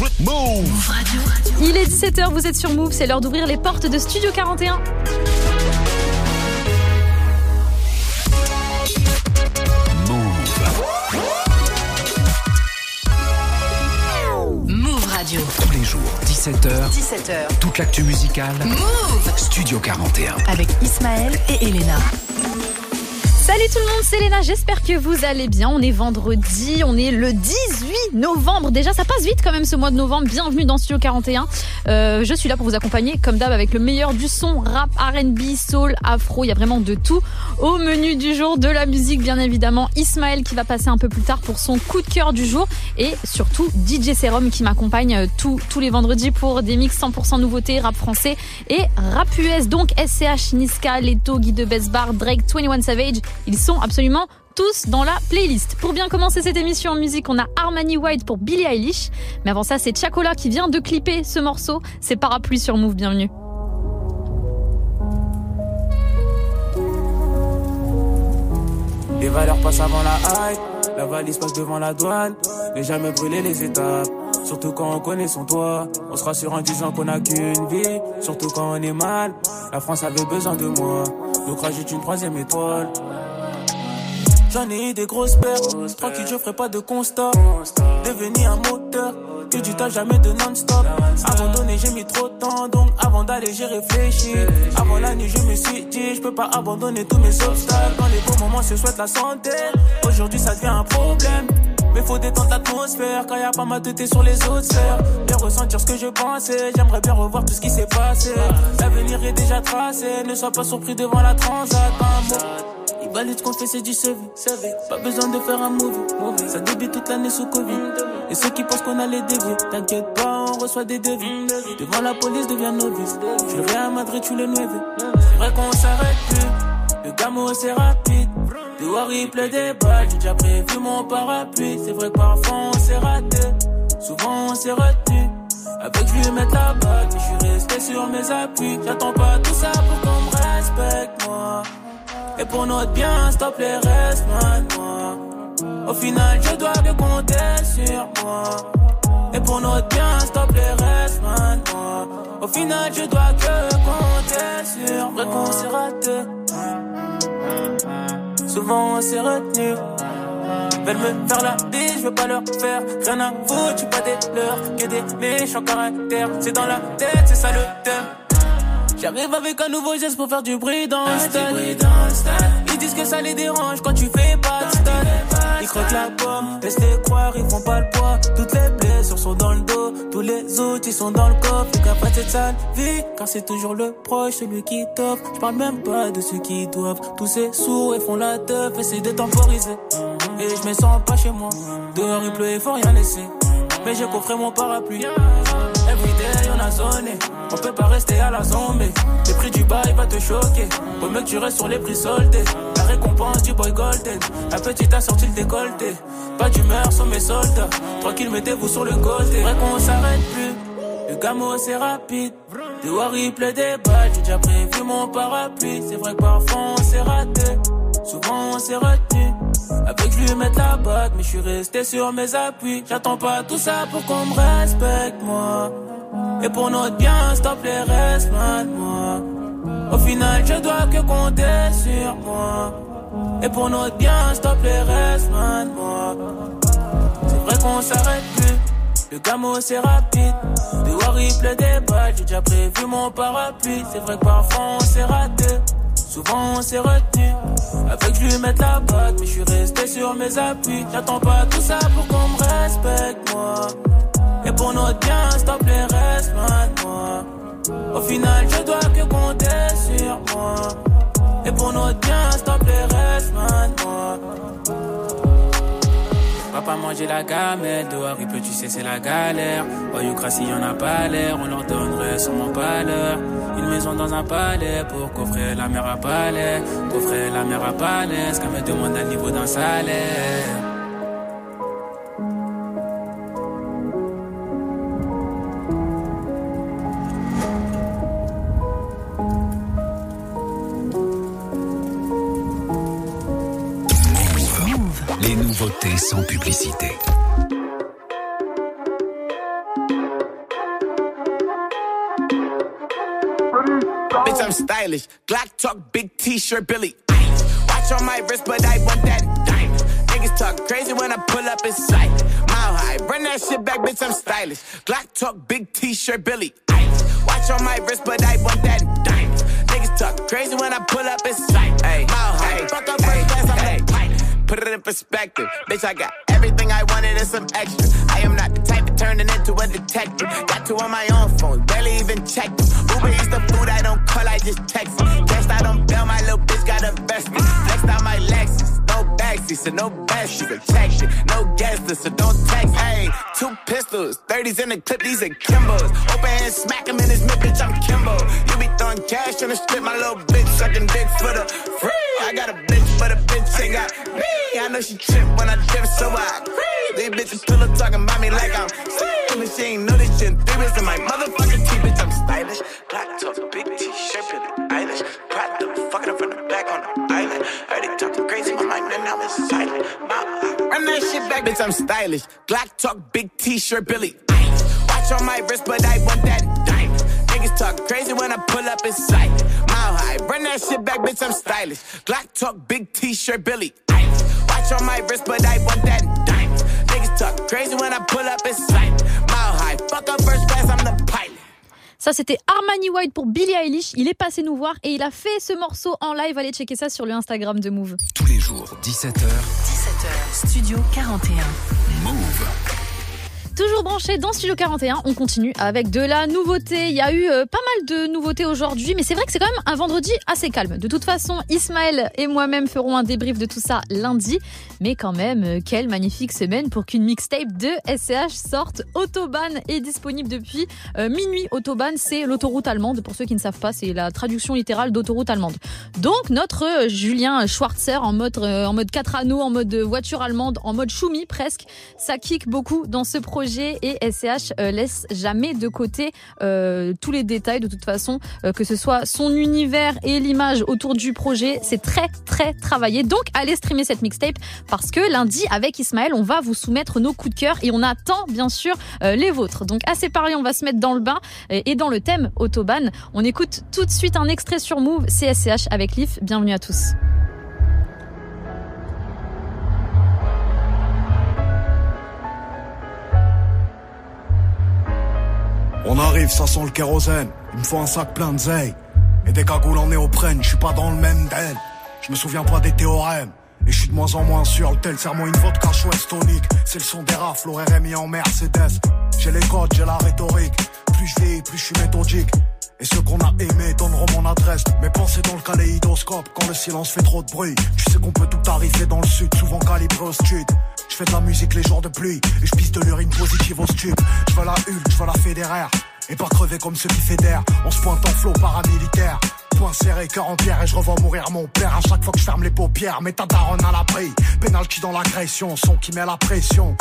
Move Radio. Il est 17h, vous êtes sur Move, c'est l'heure d'ouvrir les portes de Studio 41. Move Radio. Tous les jours, 17h. 17h. Toute l'actu musicale. Move Studio 41. Avec Ismaël et Elena. Salut tout le monde, c'est Léna, j'espère que vous allez bien. On est vendredi, on est le 18 novembre. Déjà, ça passe vite quand même ce mois de novembre. Bienvenue dans Studio 41. Euh, je suis là pour vous accompagner, comme d'hab, avec le meilleur du son, rap, RB, soul, afro. Il y a vraiment de tout. Au menu du jour, de la musique, bien évidemment. Ismaël qui va passer un peu plus tard pour son coup de cœur du jour. Et surtout, DJ Serum qui m'accompagne euh, tous les vendredis pour des mix 100% nouveautés, rap français et rap US. Donc SCH, Niska, Leto, Guy de Besbar, Drake, 21 Savage. Ils sont absolument tous dans la playlist. Pour bien commencer cette émission en musique, on a Armani White pour Billie Eilish. Mais avant ça, c'est Chacola qui vient de clipper ce morceau. C'est Parapluie sur Move, bienvenue. Les valeurs passent avant la hype, la valise passe devant la douane. Ne jamais brûler les étapes, surtout quand on connaît son toit. On se rassure en disant qu'on a qu'une vie, surtout quand on est mal. La France avait besoin de moi, donc rajoute une troisième étoile. J'en ai eu des grosses pertes, tranquille je ferai pas de constat. Devenir un moteur, que du temps jamais de non-stop. Abandonner j'ai mis trop de temps, donc avant d'aller j'ai réfléchi. Avant la nuit je me suis dit, je peux pas abandonner tous mes obstacles. Dans les bons moments se souhaite la santé, aujourd'hui ça devient un problème. Mais faut détendre l'atmosphère quand y a pas ma tête sur les autres sphères. Bien ressentir ce que je pensais, j'aimerais bien revoir tout ce qui s'est passé. L'avenir est déjà tracé, ne sois pas surpris devant la transat. Un mot. Il valide qu'on fait c'est du. Pas besoin de faire un movie. Ça débute toute l'année sous Covid. Et ceux qui pensent qu'on a les dévier, t'inquiète pas, on reçoit des devis. Devant la police devient novice. Je le à Madrid, tu le 9. C'est vrai qu'on s'arrête plus. Le gamo c'est rapide. Dehors il pleut des balles, j'ai déjà prévu mon parapluie. C'est vrai que parfois on s'est raté. Souvent on s'est retenu. Avec lui mettre la bague, je suis resté sur mes appuis. J'attends pas tout ça pour qu'on me respecte, moi. Et pour notre bien, stop les restes, moi. Au final, je dois que compter sur moi. Et pour notre bien, stop les restes, moi. Au final, je dois que compter sur moi. Vrai qu'on s'est raté. Souvent, on s'est retenu. Veulent me faire la bise, je veux pas leur faire rien à foutre, suis pas des leurs, que des méchants caractères. C'est dans la tête, c'est ça le thème. J'arrive avec un nouveau geste pour faire du bruit dans le stade. Ils disent que ça les dérange quand tu fais pas de stade. Ils croquent la pomme, laisse les croire, ils font pas le poids. Toutes les blessures sont dans le dos, tous les autres ils sont dans le coffre. Faut qu'après cette sale vie, car c'est toujours le proche, celui qui t'offre. Je parle même pas de ceux qui doivent. Tous ces sourds et font la teuf, essaient de temporiser. Et je me sens pas chez moi. Dehors il pleut et faut rien laisser. Mais j'ai coffré mon parapluie. On a. On peut pas rester à la zombie. Le prix du bail va te choquer. Faut mieux tu restes sur les prix soldés. La récompense du boy golden. La petite a sorti le décolleté. Pas d'humeur sur mes soldats. Tranquille, mettez-vous sur le côté. Vrai qu'on s'arrête plus. Le gamo c'est rapide. Il pleut des balles. J'ai déjà prévu mon parapluie. C'est vrai que parfois on s'est raté. Souvent on s'est retenu. Avec je lui mettre la bague, mais je suis resté sur mes appuis. J'attends pas tout ça pour qu'on me respecte, moi. Et pour notre bien, stop les restes, man, moi. Au final, je dois que compter sur moi. Et pour notre bien, stop les restes, man, moi. C'est vrai qu'on s'arrête plus. Le gamo c'est rapide. Il pleut des balles, j'ai déjà prévu mon parapluie. C'est vrai que parfois on s'est raté. Souvent on s'est retenu. Avec je lui mettre la bague, mais je suis resté sur mes appuis. J'attends pas tout ça pour qu'on me respecte, moi. Et pour notre bien, stop les restes, man, moi. Au final, je dois que compter sur moi. Et pour notre bien, stop les restes, man, moi. Papa manger la gamelle, dehors il pleut, tu sais, c'est la galère. Voyoucratie, y'en a pas l'air, on leur donnerait sûrement pas l'heure. Une maison dans un palais pour coffrer la mer à palais. Coffrer la mer à palais, ce qu'elle me demande à niveau d'un salaire. nouveauté sans publicité. Bitch, I'm stylish. Glock talk, big t-shirt, Billy. Ice. Watch on my wrist, but I want that diamond. Niggas talk crazy when I pull up in sight. Mile high, run that shit back, bitch, I'm stylish. Glock talk, big t-shirt, Billy. Ice. Watch on my wrist, but I want that diamond. Niggas talk crazy when I pull up in sight. Mile high, fuck up, ay, Put it in perspective. Bitch, I got everything I wanted and some extra. I am not the type of turning into a detective. Got two on my own phone, barely even checked them. Uber is the food I don't call, I just text them. Guessed I don't bail, my little bitch got a vested. Flexed out my Lexus, backseat, so no bestie. Protection, no guesses, so don't text. Hey, two pistols, 30s in the clip, these are Kimbos. Open hand, smack him in his mid, bitch, I'm Kimbo. You be throwing cash on the strip, my little bitch sucking dick for the free. I got a bitch, but a bitch ain't got me. I know she trip when I dip, so I agree. These bitches up talking about me like I'm. And she ain't know this shit. Three bits in my motherfucking teeth, bitch, I'm stylish. Black top, big t-shirt, Billie Eilish. Pride the fucking up from the back on the island. Heard they talking crazy, and now it's silent. Run that shit back, bitch, I'm stylish. Black talk, big t-shirt, Billy. Watch on my wrist, but I want that diamond. Niggas talk crazy when I pull up in sight. Mile high, run that shit back, bitch, I'm stylish. Glock talk, big t-shirt, Billy. Watch on my wrist, but I want that diamond. Niggas talk crazy when I pull up in sight. Mile high, fuck up first Ça, c'était Armani White pour Billie Eilish. Il est passé nous voir et il a fait ce morceau en live. Allez checker ça sur le Instagram de Move. Tous les jours, 17h. 17h, Studio 41. Move. Toujours branché dans Studio 41, on continue avec de la nouveauté. Il y a eu euh, pas mal de nouveautés aujourd'hui, mais c'est vrai que c'est quand même un vendredi assez calme. De toute façon, Ismaël et moi-même ferons un débrief de tout ça lundi. Mais quand même, euh, quelle magnifique semaine pour qu'une mixtape de SCH sorte. Autobahn est disponible depuis euh, minuit. Autobahn, c'est l'autoroute allemande. Pour ceux qui ne savent pas, c'est la traduction littérale d'autoroute allemande. Donc notre Julien Schwarzer en mode, en mode 4 anneaux, en mode voiture allemande, en mode choumi presque, ça kick beaucoup dans ce projet et SCH euh, laisse jamais de côté euh, tous les détails de toute façon, euh, que ce soit son univers et l'image autour du projet, c'est très très travaillé. Donc allez streamer cette mixtape parce que lundi avec Ismaël, on va vous soumettre nos coups de cœur et on attend bien sûr les vôtres. Donc assez parlé, on va se mettre dans le bain et, et dans le thème Autobahn. On écoute tout de suite un extrait sur Move, CSCH avec Leaf. Bienvenue à tous. On arrive, ça sent le kérosène. Il me faut un sac plein de zeille. Et des cagoules en néoprène, je suis pas dans le même den. Je me souviens pas des théorèmes. Et je suis de moins en moins sûr, le tel serment une vodka chouette tonique. C'est le son des rafles, RMI en Mercedes. J'ai les codes, j'ai la rhétorique. Plus je vieillis, plus je suis méthodique. Et ceux qu'on a aimés donneront mon adresse. Mes pensées dans le kaléidoscope quand le silence fait trop de bruit. Tu sais qu'on peut tout arriver dans le sud, souvent calibré au street. Je fais de la musique les jours de pluie et je pisse de l'urine positive au stup. Je la Hulk, je la fédéraire. Et pas crever comme ceux qui fédèrent. On se pointe en flot paramilitaire. Point serré, cœur en pierre et je revois mourir mon père à chaque fois que je ferme les paupières. Mais ta daronne à l'abri. Penalty dans l'agression, son qui met la pression.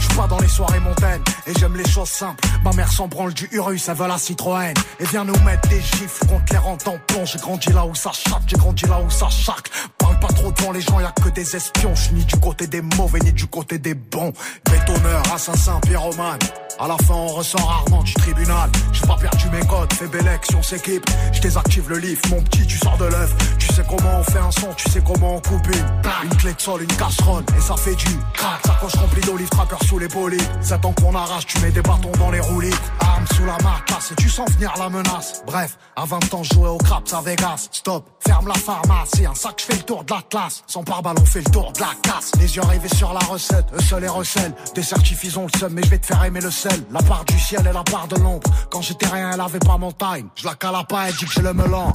Je suis pas dans les soirées montaines et j'aime les choses simples. Ma mère s'en branle du Urus, elle veut la Citroën. Et vient nous mettre des gifles contre les rentes en plomb. J'ai grandi là où ça chatte, j'ai grandi là où ça chaque. Parle pas trop devant les gens, y a que des espions. Je ni du côté des mauvais ni du côté des bons. Bétonneur, assassin, pyromane. À la fin, on ressort rarement du tribunal. J'ai pas perdu mes codes, fais belle action, s'équipe. Je désactive le lift, mon petit, tu sors de l'œuf. Tu sais comment on fait un son, tu sais comment on coupe une. Une clé de sol, une casserole, et ça fait du crack. Sacoche remplie d'olives, tracker sous les bolides. C'est temps qu'on arrache, tu mets des bâtons dans les roulis. Arme sous la marcasse, et tu sens venir la menace. Bref, à 20 ans, jouais au craps à Vegas. Stop, ferme la pharmacie, un sac, je fais le tour de la classe. Sans pare-balles, on fait le tour de la casse. Les yeux rivés sur la recette, eux seuls et recèlent. Des certifs, ont le seum, mais je vais te faire aimer le La part du ciel et la part de l'ombre. Quand j'étais rien, elle avait pas mon time. Je la cale pas, elle dit que j'ai le melon.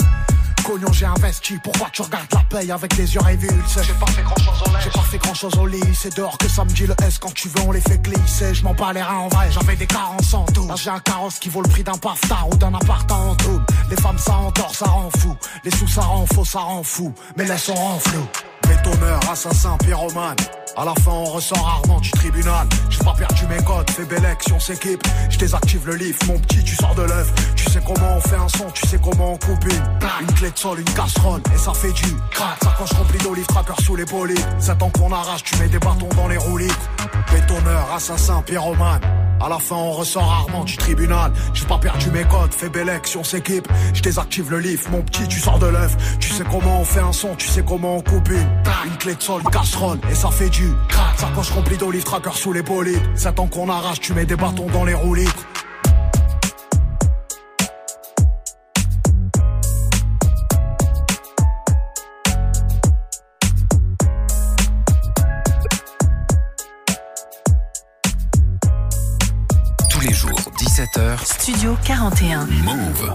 Cognon, j'ai investi, pourquoi tu regardes la paye avec les yeux révulsés? J'ai pas fait grand chose au J'ai pas fait grand chose au lit, c'est dehors que ça me dit le S. Quand tu veux on les fait glisser. Je m'en bats les reins en vrai, j'avais des carences en tout Là j'ai un carrosse qui vaut le prix d'un paftard ou d'un appart en tout Les femmes ça endort, ça rend fou. Les sous ça rend faux, ça rend fou. Mais laisse on rend flou Bétonneur, assassin, pyromane à la fin, on ressort rarement du tribunal. J'ai pas perdu mes codes, fais belle action, s'équipe. Je désactive le lift, mon petit, tu sors de l'œuf. Tu sais comment on fait un son, tu sais comment on coupe une. Une clé de sol, une casserole, et ça fait du crack. Sacoche remplie d'olives, tracker sous les polides. C'est temps qu'on arrache, tu mets des bâtons dans les roulis. Bétonneur, assassin, pyromane. À la fin, on ressort rarement du tribunal. J'ai pas perdu mes codes, fais belle si on s'équipe. Je désactive le lift, mon petit, tu sors de l'œuf. Tu sais comment on fait un son, tu sais comment on coupe une. Une clé de sol, casserole, et ça fait du crack. Sa poche remplie d'olive tracker sous les bolides. 7 ans qu'on arrache, tu mets des bâtons dans les roues 17h, Studio 41. Move.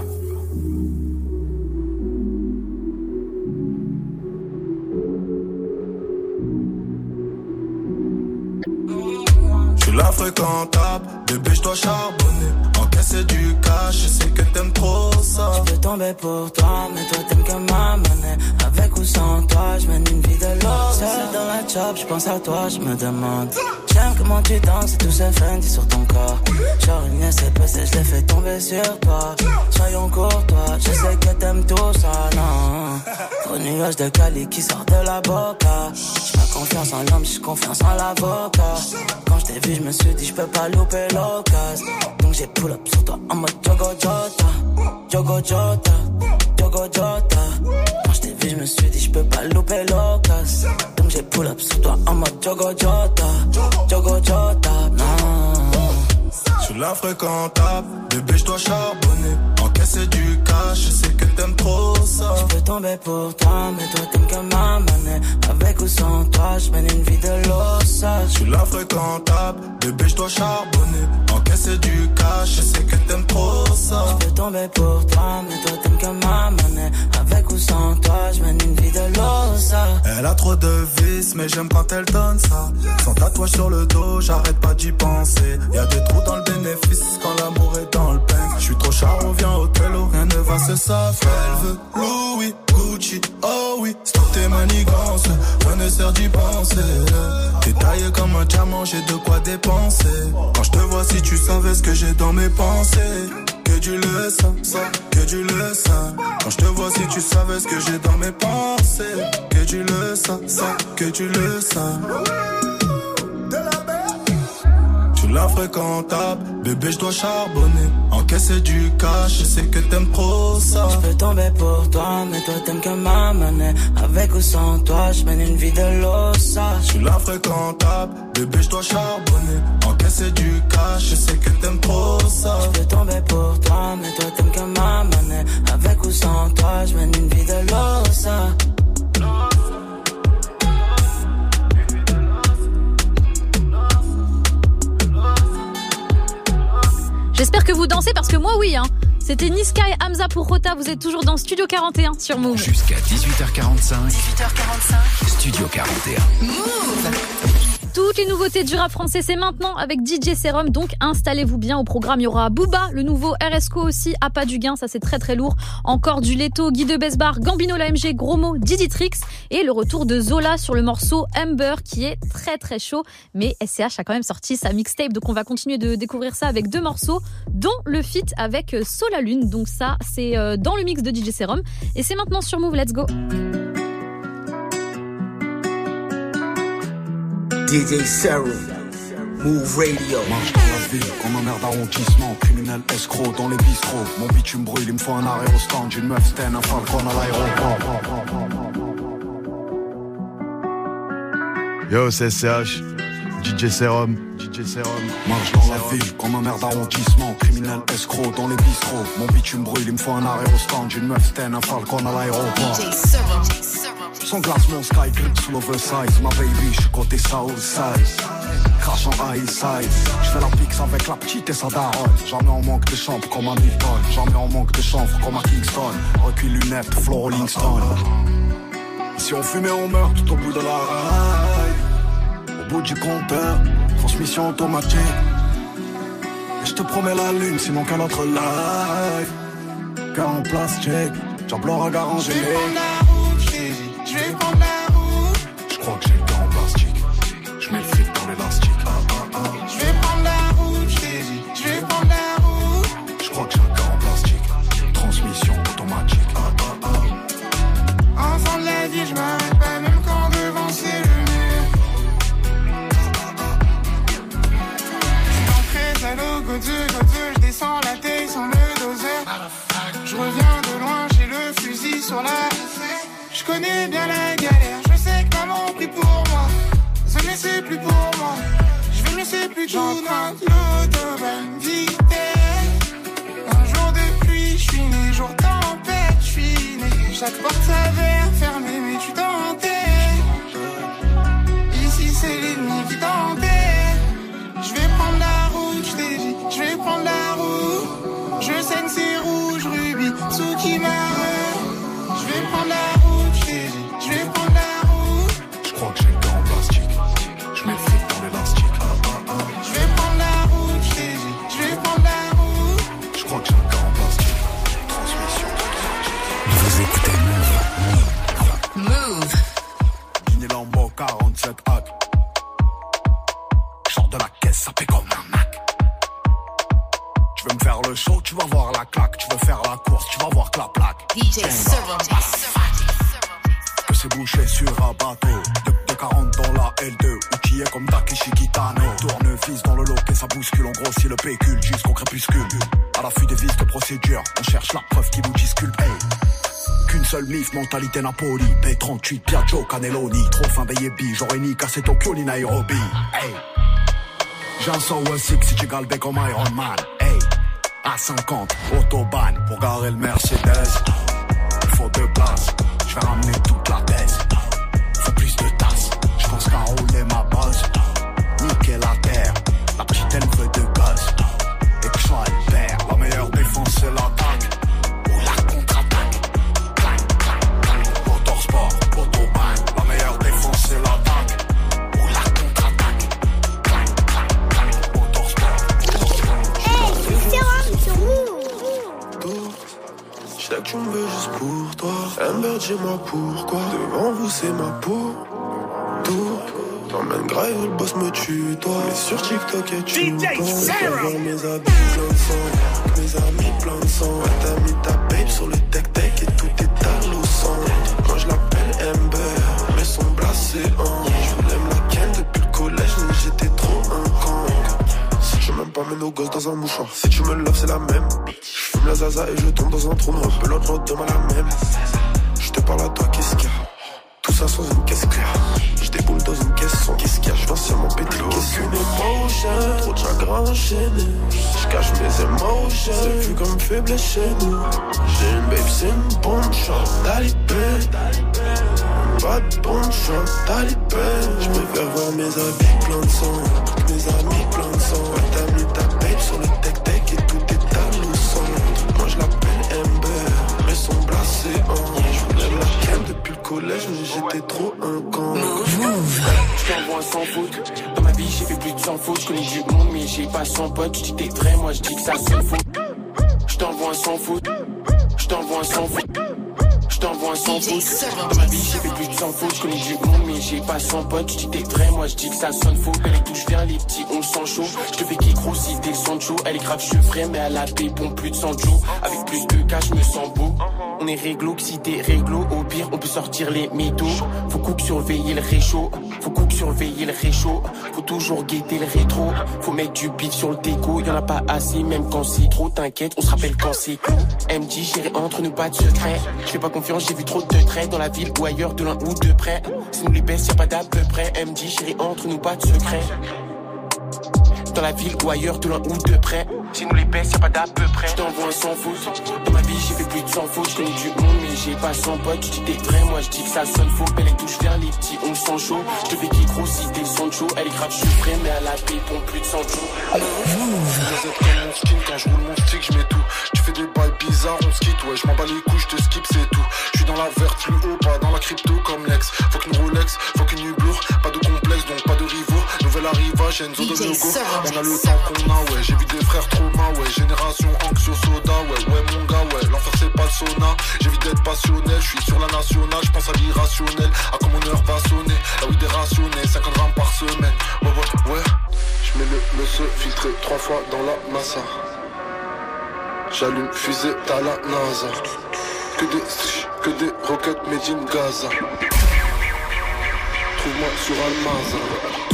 Je suis la fréquentable, bébé je dois charbonner. Encaisser du cash, je sais que t'aimes trop ça. Je peux tomber pour toi, mais toi t'aimes que ma monnaie. Avec ou sans toi, je mène une vie de l'or. Seul dans la chop, je pense à toi, je me demande. J'aime comment tu danses et tout ce Fendi sur ton corps. Genre une SPC, je l'ai fait tomber sur toi. Soyons courtois, je sais que t'aimes tout ça, non. Trop nuage de Cali qui sort de la boca. J'ai pas confiance en l'homme, j'ai confiance en l'avocat. Quand je t'ai vu, je me suis dit, je peux pas louper Donc j'ai pull up sur toi en mode Jogo Jota. Jogo Jota Jogo Jota. Quand je t'ai vu, je me suis dit, je pas louper l'occasion Donc j'ai pull up sur toi en mode Jogo Jota. Jogo Jota Non suis la fréquentable, bébé je dois charbonner. Encaisser du cash, je sais que t'aimes trop ça. Je peux tomber pour toi, mais toi t'aimes que ma monnaie. Avec ou sans toi, je mène une vie de l'ossage. Je suis la fréquentable, bébé je dois charbonner. Encaisser du cash, je sais que t'aimes trop ça. Je peux tomber pour toi, mais toi t'aimes que ma monnaie. Avec sans toi, je mène une vie de l'ossage Elle a trop de vices, mais j'aime quand elle donne ça. Sans tatouage sur le dos, j'arrête pas d'y penser. Y'a des trous dans le bénéfice quand l'amour est dans le pain Je suis trop charo, viens au télo, rien ne va se savoir. Elle veut Louis, Gucci, oh oui Stop tes manigances, rien ne sert d'y penser. T'es taillé comme un diamant, j'ai de quoi dépenser. Quand je te vois, si tu savais ce que j'ai dans mes pensées que tu le sens, ça, que tu le sens. Quand je te vois, si tu savais ce que j'ai dans mes pensées, que tu le sens, ça, que tu le sens. Tu la fréquentable, bébé, je dois charbonner. Encaisser du cash, je sais que t'aimes trop ça. Je peux tomber pour toi, mais toi t'aimes que ma monnaie Avec ou sans toi, je mène une vie de l'ossage Tu la fréquentable, bébé, je dois charbonner. Encaisser du cash, je sais que t'aimes trop ça. Je peux tomber pour toi, mais toi t'aimes que ma monnaie Avec ou sans toi, je mène une vie de l'ossage J'espère que vous dansez parce que moi oui hein. C'était Niska et Hamza pour Rota, vous êtes toujours dans Studio 41 sur Move. Jusqu'à 18h45, 18h45. Studio 41. Toutes les nouveautés du rap français, c'est maintenant avec DJ Serum. Donc installez-vous bien au programme. Il y aura Booba, le nouveau RSCO aussi, à pas du gain, ça c'est très très lourd. Encore du Leto, Guy de Besbar, Gambino l'AMG, Gros Mot, Diditrix et le retour de Zola sur le morceau Amber qui est très très chaud. Mais SCH a quand même sorti sa mixtape, donc on va continuer de découvrir ça avec deux morceaux, dont le feat avec euh, Sola Lune. Donc ça, c'est euh, dans le mix de DJ Serum. Et c'est maintenant sur Move, let's go. DJ Serum, Move Radio. Marche dans la ville comme un maire d'arrondissement Criminel escroc dans les bistrots. Mon bitume brûle, il me faut un arrêt au stand. Une meuf sten, un falcon à l'aéroport. Yo, c'est SCH, DJ Serum, DJ Serum. Marche dans la ville comme un maire d'arrondissement Criminel escroc dans les bistrots. Mon bitume brûle, il me faut un arrêt au stand. Une meuf sten, un falcon à l'aéroport Son glace, mon sky, grip sous l'oversize. Ma baby, je suis côté Southside Crash en high side. Je fais la pix avec la petite et sa daronne. Jamais en manque de chambre comme à Milton. Jamais en manque de chanvre comme à Kingston. Recul lunettes, flow Rolling Stone Si on fumait on meurt tout au bout de la rail. Au bout du compteur Transmission automatique. Et je te promets la lune sinon qu'un autre live Car en plastique Diable aura garanti Je vais prendre la route, Je crois que j'ai le cœur en plastique Je mets le fric dans l'élastique ah, ah, ah. je vais prendre la route, je je vais prendre la route. Je crois que j'ai un cœur en plastique Transmission automatique. Enfant de la vie, je m'arrête pas même quand devant c'est le mur. J'suis entré seul Godeux, Godeux, je descends la tête sans le doser. Je reviens de loin, j'ai le fusil sur la. Je connais bien la galère, je sais que maman prie pour moi. Ce n'est c'est plus pour moi. Je vais me laisser plus J'emprunte l'autobahn vitesse. Un jour de pluie, je suis né, jour tempête, je suis né. Chaque porte s'avère fermée, mais tu tentais. Ici c'est l'ennemi qui tentait. Je vais prendre la route, je t'ai dit, je vais prendre la route. Je saigne c'est rouge, rubis, Tsuki Je vais prendre la route, mentalité Napoli. P38, Piaggio, Cannelloni. Trop fin baby, j'aurais ni cassé Tokyo ni Nairobi. Hey. J'ai un Soul 6 si tu galbé comme Iron Man. Hey. À 50, autobahn pour garer le Mercedes. Il faut deux places, je vais ramener toute pourquoi. Devant vous, c'est ma peau. Tout. T'emmènes grave, le boss me tue, toi. Mais sur TikTok, et tu me Je peux voir mes habits plein de sang. Mes amis plein de sang. T'as mis ta babe sur le tech-tech et tout est à l'eau. Moi, je l'appelle Amber, mais son blasé en. Je voulais me la ken depuis le collège, mais j'étais trop un con. Je même pas mettre nos gosses dans un mouchoir. Si tu me loves, c'est la même. Je fume la zaza et je tombe dans un trou noir. L'autre demain la même. Parle à toi, qu'est-ce qu'il y a Tout ça sans une caisse claire. Je déboule dans une caisse sans qu'est-ce qu'il y a Je seulement péter les caisses. Aucune émotion, trop de chagrin enchaîné. Je cache mes émotions, c'est plus comme faible chez nous. J'ai une babe, c'est une bonne chance. Talibé. Pas de bonne chance, talibé. Je préfère voir mes habits plein de sang. Mes amis plein de sang. J'étais trop un con. Je t'envoie sans faute. Dans ma vie, j'ai fait plus de 100 fautes. Je connais du monde, mais j'ai pas 100 potes. Tu dis t'es vrai, moi je dis que ça c'est faux. Je t'envoie sans faute. Je t'envoie sans faute. Je t'envoie sans faute. Dans ma vie, j'ai fait plus de 100 fautes. Je connais du monde, mais j'ai pas 100 potes. Tu dis t'es vrai, moi je dis que ça sonne faux. Elle est touche bien, les petits, on sent chaud. Je te fais qui grossit t'es le chaud. Elle est grave chevrée, mais elle a des bons plus de 100 jours. Avec plus de cas, je me sens beau. On est réglo, que si t'es réglo, au pire, on peut sortir les mythos. Faut coupe surveiller le réchaud. Faut coupe surveiller le réchaud. Faut toujours guetter le rétro. Faut mettre du beat sur le déco. Y'en a pas assez, même quand c'est trop. T'inquiète, on se rappelle quand c'est clos. J'irai entre nous, pas de secret. Je pas confiance, j'ai vu trop de traits dans la ville ou ailleurs, de loin ou de près. Si nous les baisse, y'a pas d'à peu près. MD, j'irai entre nous, pas de secret. Dans la ville ou ailleurs, de loin ou de près. Si nous les baisse, y'a pas d'à peu près. J't'envoie un sans faute. Dans ma vie, j'ai fait plus de 100 fautes. J'connais du monde, mais j'ai pas 100 potes. Tu dis t'es vrai, moi je dis que ça sonne faux. Elle est touche vers les petits, on sent chaud. Je te fais qui grossit t'es son chaud. Elle est grave, je suis prêt, mais elle a des pompes plus de 100 jours. Vous êtes comme mon skin quand je roule mon stick, je mets tout. Tu fais des bails bizarres, on se quitte, ouais, je m'en bats les couilles, je te skip, c'est tout. Je suis dans la verte plus haut, pas dans la crypto comme Lex. Faut qu'une Rolex, faut qu'une Hublot, rivaux. Nouvelle arrivage, Enzo de logo. On a le temps qu'on a, ouais, j'ai vu des frères trauma, ouais. Génération anxio soda, ouais, ouais, mon gars, ouais. L'enfer c'est pas le sauna, j'évite d'être passionnel, je suis sur la nationale, je pense à l'irrationnel. À comme mon heure va sonner, la weed est rationnée, 50 grammes par semaine. Ouais, ouais, ouais. Je mets le monsieur filtré trois fois dans la massa. J'allume fusée à la NASA. Que des que des roquettes made in Gaza. Trouve-moi sur. Almazra.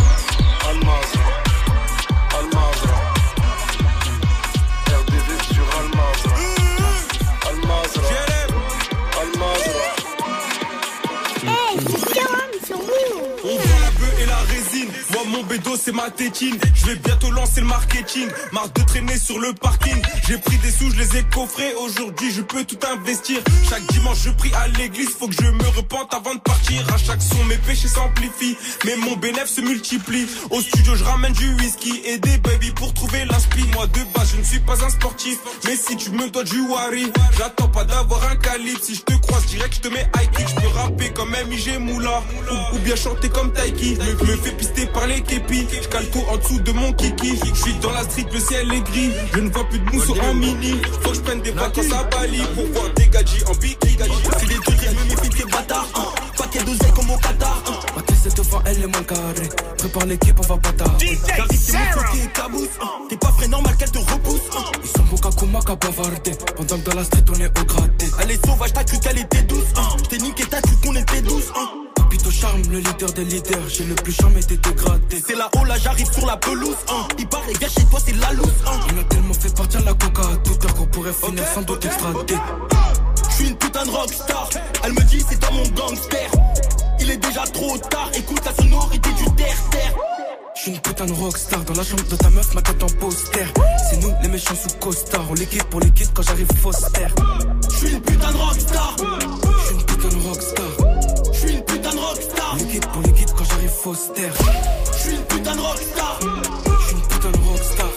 Ma tétine. Je vais bientôt lancer le marketing. Marre de traîner sur le parking. J'ai pris des sous, je les ai coffrés. Aujourd'hui, je peux tout investir. Chaque dimanche, je prie à l'église. Faut que je me repente avant de partir. À chaque son, mes péchés s'amplifient. Mais mon bénéfice se multiplie. Au studio, je ramène du whisky et des baby pour trouver l'inspi. Moi, de base, je ne suis pas un sportif. Mais si tu me dois du wari, j'attends pas d'avoir un calibre. Si je te croise direct, je te mets high kick. Je peux rapper comme MIG Moula. Ou, bien chanter comme Taiki. Me, me fais pister par les képis. Je cale tout en dessous de mon kiki. Je suis dans la street, le ciel est gris. Je ne vois plus de mousse en mini. Faut que je prenne des vacances à Bali pour voir des gadgets en bikini. C'est des trucs, elle me méfie des bâtards. Hein. Paquet d'oseille comme au Qatar. Hein. Ma tête cette fois, elle est moins carrée. Prépare l'équipe, on va pas tarder. J'arrive, c'est mon qui est cabousse. Hein. T'es pas frais, normal qu'elle te repousse. Ils sont beaux Kakuma qu'à bavarder. Pendant que dans la street, on est au gratté. Elle est sauvage, t'as cru qu'elle était douce. J't'ai niqué, t'as cru qu'on était douce. Charme, le leader des leaders. J'ai le plus et t'es dégradé. C'est là-haut, là, j'arrive sur la pelouse. Hein. Il paraît, gars, chez toi, c'est la loose. Hein. On a tellement fait partir la coca à toute heure qu'on pourrait finir sans doute extradé. J'suis une putain de rockstar. Elle me dit, c'est toi mon gangster. Il est déjà trop tard. Écoute la sonorité du terre-terre. J'suis une putain de rockstar dans la chambre de ta meuf, ma tête en poster. C'est nous les méchants sous costard. On les quitte pour les quitte quand j'arrive Foster. J'suis une putain de rockstar. J'suis une putain de rockstar. Foster. J'suis une putain de rockstar. J'suis une putain de rockstar.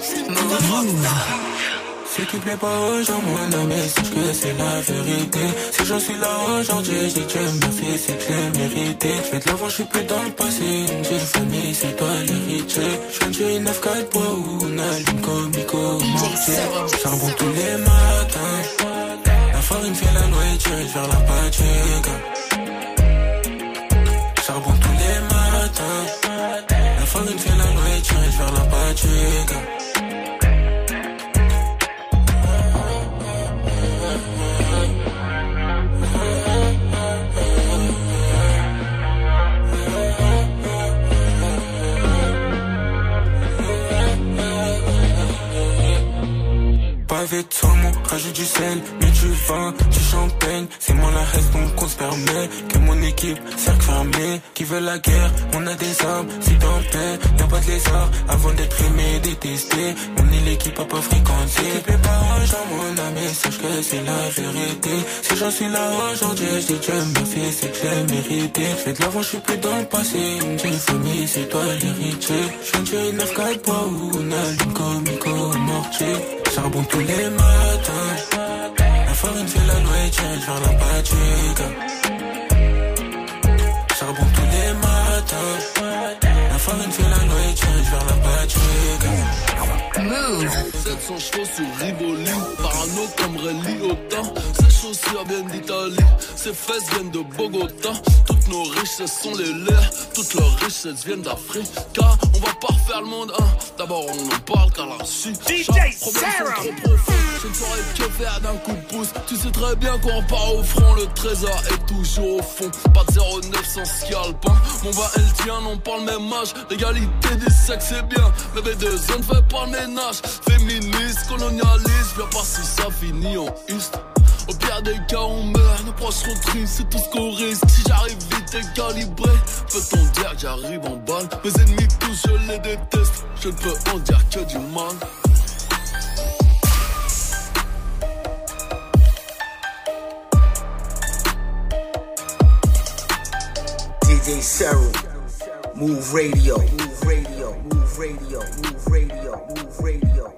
J'suis une putain de rockstar. Ce qui plaît pas aux gens, mon ami, sache que c'est la vérité. Si j'en suis là aujourd'hui, je dis Dieu merci, c'est que j'ai mérité. Je vais te l'avoir, je suis plus dans le passé. J'ai une famille, c'est toi l'héritier. Je viens du 9-4 bois où on allume comme Nico. Charbon tous les matins. La farine fait la nourriture, je vers la pâture. Rajoute du sel, mais du vin, du champagne. C'est moi la reste, donc qu'on se permet. Que mon équipe, cercle fermé, qui veut la guerre, on a des armes, c'est en paix. Y'a pas de lézard, avant d'être aimé, détesté. On est l'équipe à pas fréquenter. Pas aux gens, mon ami, sache que c'est la vérité. Si j'en suis là aujourd'hui, je dis Dieu merci, c'est que j'ai mérité. Je fais de l'avant, je suis plus dans le passé. J'ai une famille, c'est toi l'héritier. Je viens du 9-4 bois où on allume comme Nico mortier. Charbon tous les matins. La farine fait la nourriture, je vers la pâture. Charbon tous les matins. La farine fait la nourriture, je vers la pâture. Move 700 chevaux sur Rivoli Parano comme Ray Liotta Ses chaussures viennent d'Italie Ses fesses viennent de Bogota Toutes nos richesses sont les leurs Toutes leurs richesses viennent d'Afrique on va pas refaire le monde hein. D'abord on en parle qu'à la suite. DJ Sarah. sont trop profonds Je ne saurais que faire d'un coup de pouce. Tu sais très bien qu'on part au front. Le trésor est toujours au fond. Pas de 09 sans scalp hein. Mon va elle tient, on parle même âge. L'égalité des sexes c'est bien. Mais B2 on ne fait pas le ménage. Féministe, colonialiste Viens pas si ça finit en ust au pire des cas, on meurt, nos proches sont tristes, c'est tout ce qu'on risque. Si j'arrive vite et calibré, peut-on dire que j'arrive en balle? Mes ennemis tous, je les déteste, je ne peux en dire que du mal. DJ Serum. Move radio. Move radio. Move radio. Move radio. Move radio.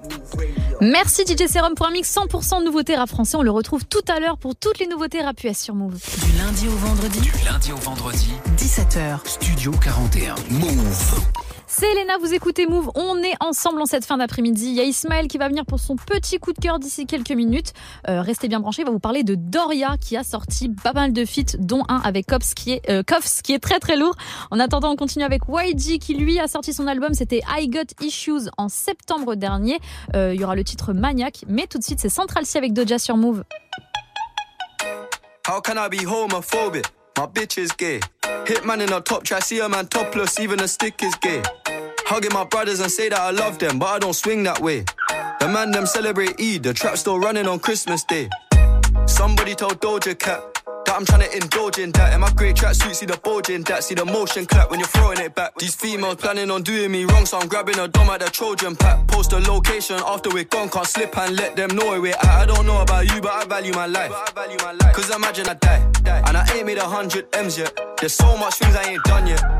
Merci DJ Serum pour un mix 100% de nouveautés rap français. On le retrouve tout à l'heure pour toutes les nouveautés rap US sur Move. Du lundi au vendredi, Du lundi au vendredi, 17h. Studio 41. Move. C'est Elena, vous écoutez Move. On est ensemble en cette fin d'après-midi. Il y a Ismaël qui va venir pour son petit coup de cœur d'ici quelques minutes. Euh, restez bien branchés. Il va vous parler de Doria qui a sorti pas mal de feats, dont un avec Kops qui est, euh, très très lourd. En attendant, on continue avec YG qui lui a sorti son album. C'était I Got Issues en septembre dernier. Euh, il y aura le titre Maniac. Mais tout de suite, c'est Central C avec Doja sur Move. How can I be homophobic? My bitch is gay. Hitman in a top even a stick is gay. Hugging my brothers and say that I love them, but I don't swing that way. The man them celebrate Eid, the trap still running on Christmas Day. Somebody told Doja Cat That I'm trying to indulge in that. In my great tracksuit, see the bulge in that. See the motion clap when you're throwing it back. These females planning on doing me wrong, so I'm grabbing a dome at the Trojan pack. Post a location after we're gone, can't slip and let them know where we're at. I don't know about you, but I value my life. Cause imagine I die, and I ain't made a hundred M's yet. There's so much things I ain't done yet.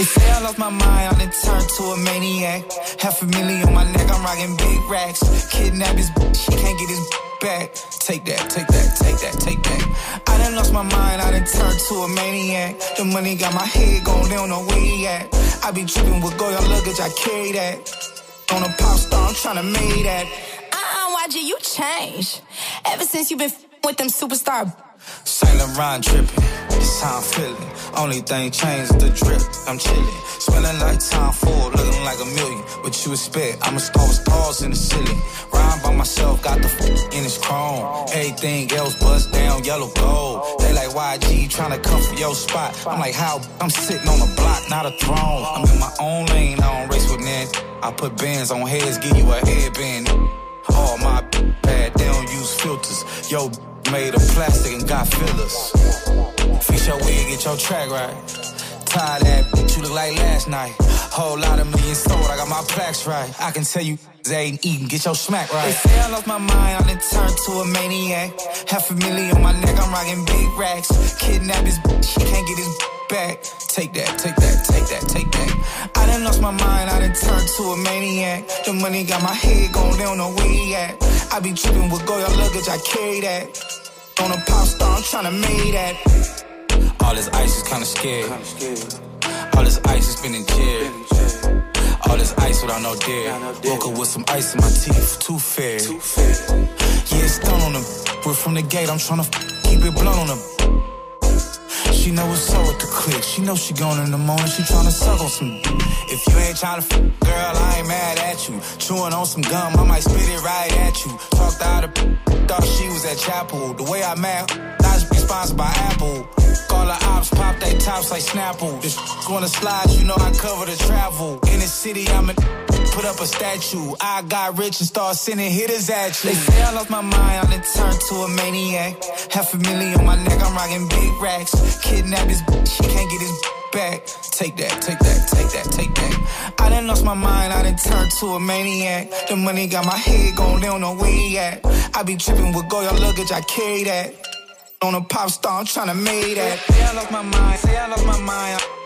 They say I lost my mind, I done turned to a maniac. Half a million on my neck, I'm rocking big racks. Kidnap his bitch, she can't get his back. Take that, take that, take that, take that. I done lost my mind, I done turned to a maniac. The money got my head going, they don't know where he at. I be tripping with Goya luggage, I carry that. On a pop star, I'm tryna make that. Uh-uh, YG, you changed. Ever since you been with them superstar Saint Laurent tripping, This how I'm feeling. Only thing changed the drip. I'm chilling, smelling like Tom Ford, looking like a million. What you expect? I'm a star with stars in the ceiling. Rhyme by myself, got the f- in its chrome. Everything else bust down, yellow gold. They like YG trying to come for your spot. I'm like, how? I'm sitting on a block, not a throne. I'm in my own lane, I don't race with Ned. I put bands on heads, give you a headband. All my bad, they don't use filters. Yo, made of plastic and got fillers. Fix your wig, get your track right. Tie that bitch, you look like last night. Whole lot of millions sold, I got my plaques right. I can tell you, they ain't eating, get your smack right. They say I lost my mind, I done turned to a maniac. Half a million on my neck, I'm rocking big racks. Kidnap his bitch, she can't get his back. Take that, take that, take that, take that. I done lost my mind, I done turned to a maniac. The money got my head going, they don't know where he at. I be tripping with Goya luggage, I carry that. On a pop star, I'm tryna make that. All this ice is kinda scary. All this ice is been in jail. All this ice without no dare. Woke up with some ice in my teeth, too fair. Yeah, it's done on them. We're from the gate, I'm tryna keep it blunt on them. She know what's up with the click. She know she gone in the morning. She tryna suck on some. If you ain't tryna, girl, I ain't mad at you. Chewing on some gum, I might spit it right at you. Talked out of thought she was at chapel. The way I mad, I just be sponsored by Apple. Call the ops, pop they tops like Snapple. This gonna slide, you know I cover the travel. In the city, I'm a put up a statue. I got rich and start sending hitters at you. They say I lost my mind, I turned to a maniac. Half a million on my neck, I'm rocking big racks. Kidnap his bitch, she can't get his back. Take that, take that, take that, take that. I done lost my mind, I done turned to a maniac. The money got my head going, they don't know where he at. I be tripping with Goya luggage, I carry that. On a pop star, I'm tryna make that. Say I lost my mind, say I lost my mind.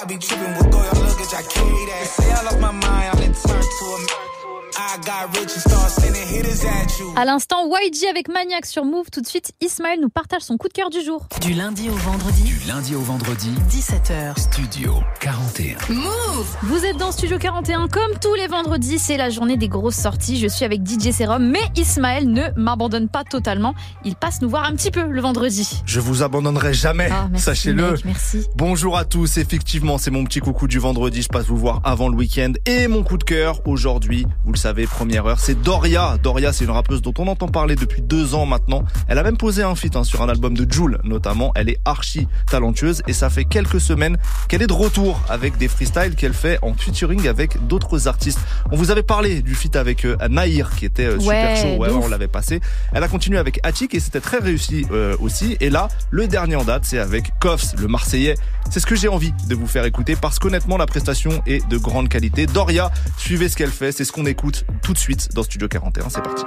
I be tripping with Goya luggage, I carry that. They Say I lost my mind, I done turned to a I got rich and start sending hitters at you. À l'instant, YG avec Maniac sur Move. Tout de suite, Ismaël nous partage son coup de cœur du jour. Du lundi au vendredi, Du lundi au vendredi, 17h. Studio 41. Move Vous êtes dans Studio 41 comme tous les vendredis, c'est la journée des grosses sorties. Je suis avec DJ Serum, mais Ismaël ne m'abandonne pas totalement. Il passe nous voir un petit peu le vendredi. Je vous abandonnerai jamais, Ah, sachez-le. merci. Bonjour à tous, effectivement, c'est mon petit coucou du vendredi, je passe vous voir avant le week-end. Et mon coup de cœur, aujourd'hui, vous le savez, première heure, c'est Doria. Doria, c'est une rappeuse dont on entend parler depuis deux ans maintenant. Elle a même posé un feat hein, sur un album de Joule, notamment. Elle est archi talentueuse et ça fait quelques semaines qu'elle est de retour avec des freestyles qu'elle fait en featuring avec d'autres artistes. On vous avait parlé du feat avec euh, Naïr, qui était euh, super chaud, ouais, ouais, on l'avait passé. Elle a continué avec Attic et c'était très réussi euh, aussi. Et là, le dernier en date, c'est avec Koffs, le Marseillais. C'est ce que j'ai envie de vous faire écouter parce qu'honnêtement, la prestation est de grande qualité. Doria, suivez ce qu'elle fait, c'est ce qu'on écoute tout de suite dans Studio 41. C'est parti.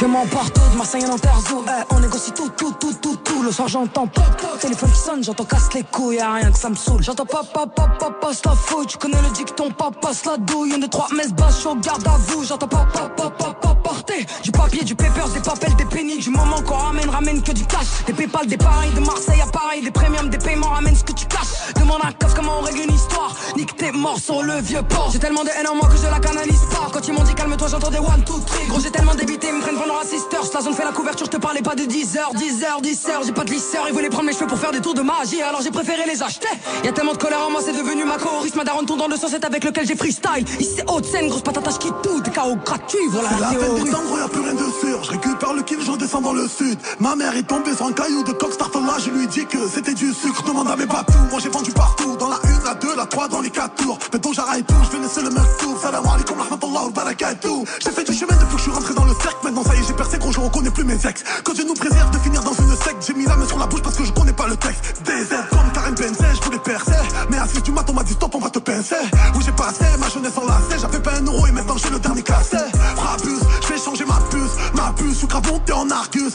Chez moi, partout, de Marseille en Terzo. Eh, on négocie tout, tout, tout, tout, tout. Le soir, j'entends pop, pop. Téléphone qui sonne, j'entends casse les couilles. Y'a rien que ça me saoule. J'entends papa, papa, passe la fouille. Tu connais le dicton, papa, passe la douille. Une, deux, trois, messe basse, je garde à vous. J'entends papa, papa, papa, porter. Du papier, du papers, des papels, des pennies. Du moment qu'on ramène, ramène que du cash. Des paypal, des pareils, de Marseille à Paris. Des premiums, des paiements, ramène ce que tu caches. Demande un coffre comment on règle une histoire. Nique tes morts sur le vieux port. J'ai tellement de haine en moi que je la canalise pas. Quand ils m'ont dit calme-toi, j'entends des one, two, three. Gros, j'ai tellement débité, ils me prennent pendant assisteurs. La zone fait la couverture, je te parlais pas de 10 heures, 10 heures, 10 heures. J'ai pas de lisseur, ils voulaient prendre mes cheveux pour faire des tours de magie. Alors j'ai préféré les acheter. Y a tellement de colère en moi, c'est devenu ma choriste. Ma daronne tourne dans le sens avec lequel j'ai freestyle. Ici c'est haute scène, grosse patatache qui tout. Des KO gratuits, voilà C'est la la peine des temps, y'a plus rien de sûr. Je récupère le kill, je redescends dans le sud. Ma mère est tombée sur un caillou de coq là, je lui dis que c'était du sucre. Demande à mes papous, moi j'ai vendu partout. Dans la 1, la 2, la 3, dans les 4 tours. Béton, j'arrête tout, je vais laisser le mec tout. Salam alaikum, rahmatullah, barakatuh. J'ai fait du chemin depuis que je suis rentré dans le cercle. Maintenant ça y j'ai percé, gros, je reconnais plus mes ex. Que Dieu nous préserve de finir dans une secte. J'ai mis la main sur la bouche parce que je connais pas le texte. Désert comme Karim Benzé, je voulais percer. Mais à 6 du matin, on m'a dit stop, on va te pincer. Où j'ai passé ma jeunesse enlacée. J'avais pas un euro et maintenant j'ai le dernier classé. Frabus, je vais changer ma puce. Ma puce, je suis en Argus.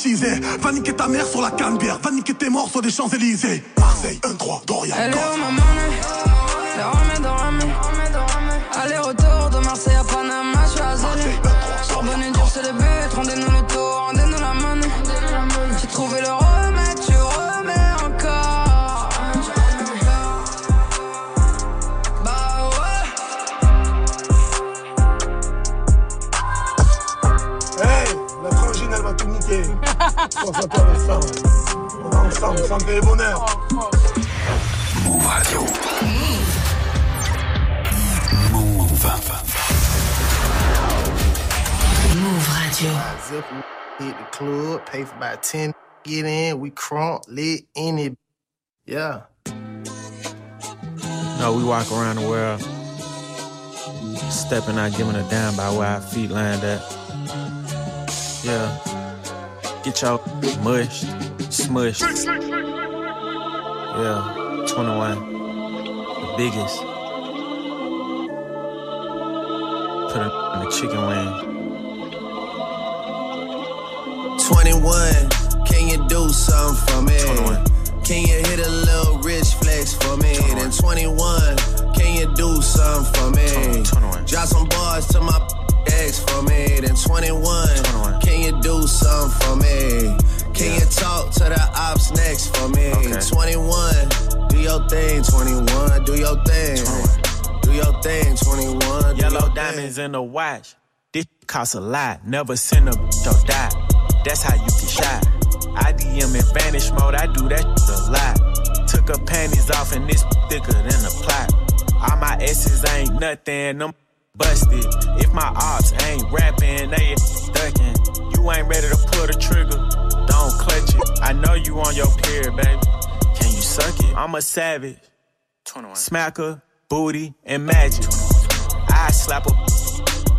Va te traumatiser. Va niquer ta mère sur la canne bière. Va niquer tes morts sur les Champs-Élysées. Marseille, 1-3, Dorian. Elle est où ma monnaie C'est ramé dans ramé. Aller-retour de Marseille à Panama, je suis à Zélé. Sorbonne et dur, c'est le but. Toi, Vincent. On est ensemble, santé et bonheur. Move Radio. Move. Move Radio. Zip, hit the club, pay for about 10, get in, we crunk, lit in it. Yeah. No, we walk around the world, stepping out, giving a damn by where our feet land at. Yeah. Get y'all mushed, smushed. Yeah, 21. The biggest. Put a in the chicken wing. 21, can you do something for me? 21. Can you hit a little rich flex for me? Then 21, can you do something for me? 21. Drop some bars to my ex for me. Then 21, can you do something for me? Can you talk to the ops next for me? 21, do your thing, 21, do your thing. Do your thing, 21. do Yellow diamonds in the watch. This costs a lot. Never send a or die. That's how you get shot. I DM in vanish mode. I do that a lot. Took her panties off and this thicker than a plot. All my S's ain't nothing. Them busted. If my ops ain't rapping, they ducking. You ain't ready to pull the trigger. Don't clutch it. I know you on your period, baby. Can you suck it? I'm a savage. Smacker, booty, and magic. I slap a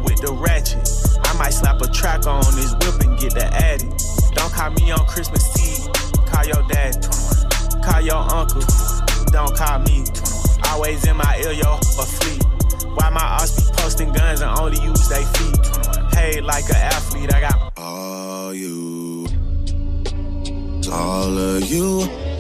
with the ratchet. I might slap a track on this whip and get the addy. Don't call me on Christmas Eve. Call your dad. Call your uncle. Don't call me. Always in my ear, yo, a fleet. Why my ops be posting guns and only use they feet? Paid like an athlete, I got All you, all of you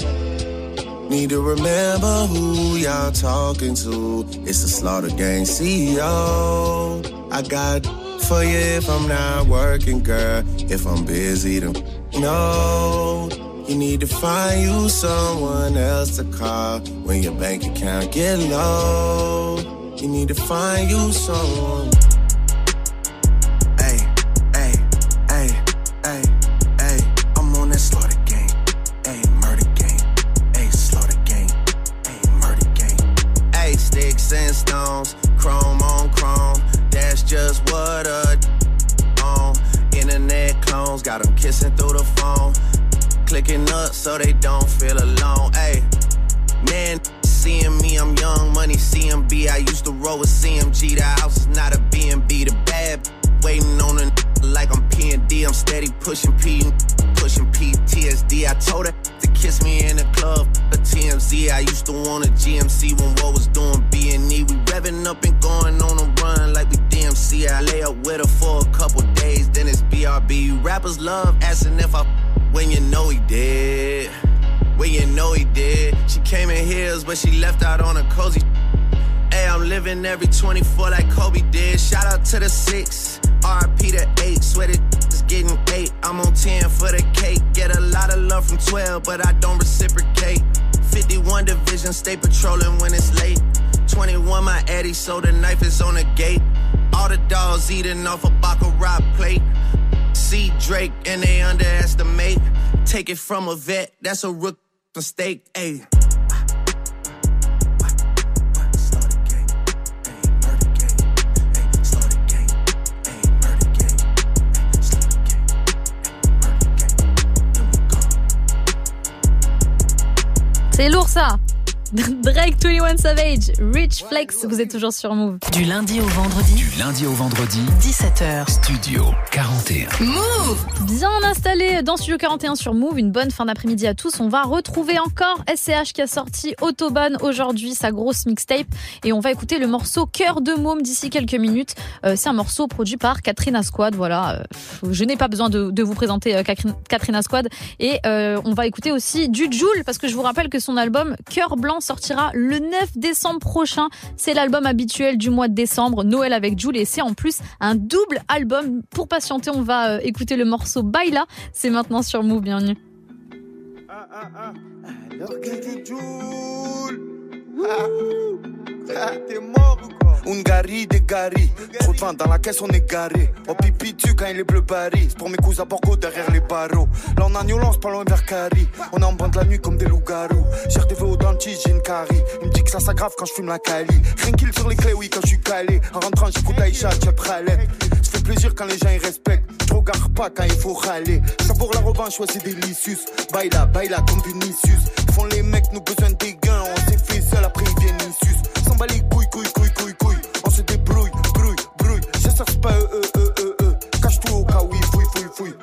need to remember who y'all talking to. It's the Slaughter Gang CEO. I got for you if I'm not working, girl. If I'm busy, then no. You need to find you someone else to call when your bank account get low. You need to find you someone. Hey, hey, hey, hey, hey. I'm on that slaughter gang. Hey, murder gang. Hey, slaughter gang. Hey, murder gang. Hey, sticks and stones, chrome on chrome. That's just what a on. Internet clones got them kissing through the phone. Clicking up so they don't feel alone. Hey, man, seeing me, I'm young money CMB. I used to roll with CMG. The house is not a B&B. The bad waiting on a like I'm P&D. I'm steady pushing P, pushing PTSD. I told her to kiss me in the club. A TMZ, I used to want a GMC when what was doing B&E. We revving up and going on a run like we DMC. I lay up with her for a couple days, then it's BRB. Rappers love asking if I when you know he did. When you know he did. She came in heels, but she left out on a cozy. Hey, I'm living every 24 like Kobe did. Shout out to the six, RP to eight. Sweated is getting eight. I'm on 10 for the cake. Get a lot of love from 12, but I don't reciprocate. 51 division, stay patrolling when it's late. 21, my Eddie, so the knife is on the gate. All the dogs eating off a Baccarat plate. See Drake and they underestimate. Take it from a vet, that's a rook C'est lourd ça Drake 21 Savage, Rich Flex, vous êtes toujours sur Move. Du lundi au vendredi. Du lundi au vendredi. 17h. Studio 41. Move Bien installé dans Studio 41 sur Move, une bonne fin d'après-midi à tous. On va retrouver encore SCH qui a sorti Autobahn aujourd'hui, sa grosse mixtape. Et on va écouter le morceau Cœur de Môme d'ici quelques minutes. Euh, c'est un morceau produit par Katrina Squad. Voilà, euh, je n'ai pas besoin de, de vous présenter euh, Katrina Squad. Et euh, on va écouter aussi du Joule parce que je vous rappelle que son album Cœur Blanc sortira le 9 décembre prochain. C'est l'album habituel du mois de décembre, Noël avec Jules, et c'est en plus un double album. Pour patienter, on va euh, écouter le morceau Baila. C'est maintenant sur Move, bienvenue. Alors t'es Joule Ah, T'es mort ou quoi? Ungari. Trop de vin dans la caisse, on est garé. Oh pipi tu quand il est bleu Paris. C'est pour mes cousins Borgo derrière les barreaux. Là on a Lance, pas loin vers Cari. On est en bande la nuit comme des loups-garous. J'ai des au dentiste, j'ai une carie. Il me dit que ça s'aggrave quand je fume la cali. Tranquille sur les clés, oui, quand je suis calé. En rentrant, j'écoute Aïcha, tu pralette. Ça fait plaisir quand les gens ils respectent. Je regarde pas quand il faut râler. Savoure la revanche, ouais, c'est délicieux. Baila, baila comme Vinicius. Font les mecs, nous besoin des gains. On On se débrouille, brouille, brouille. Je cherche pas eux, eux, eux, eux, eux. Cache tout au cas où il fouille, fouille, fouille.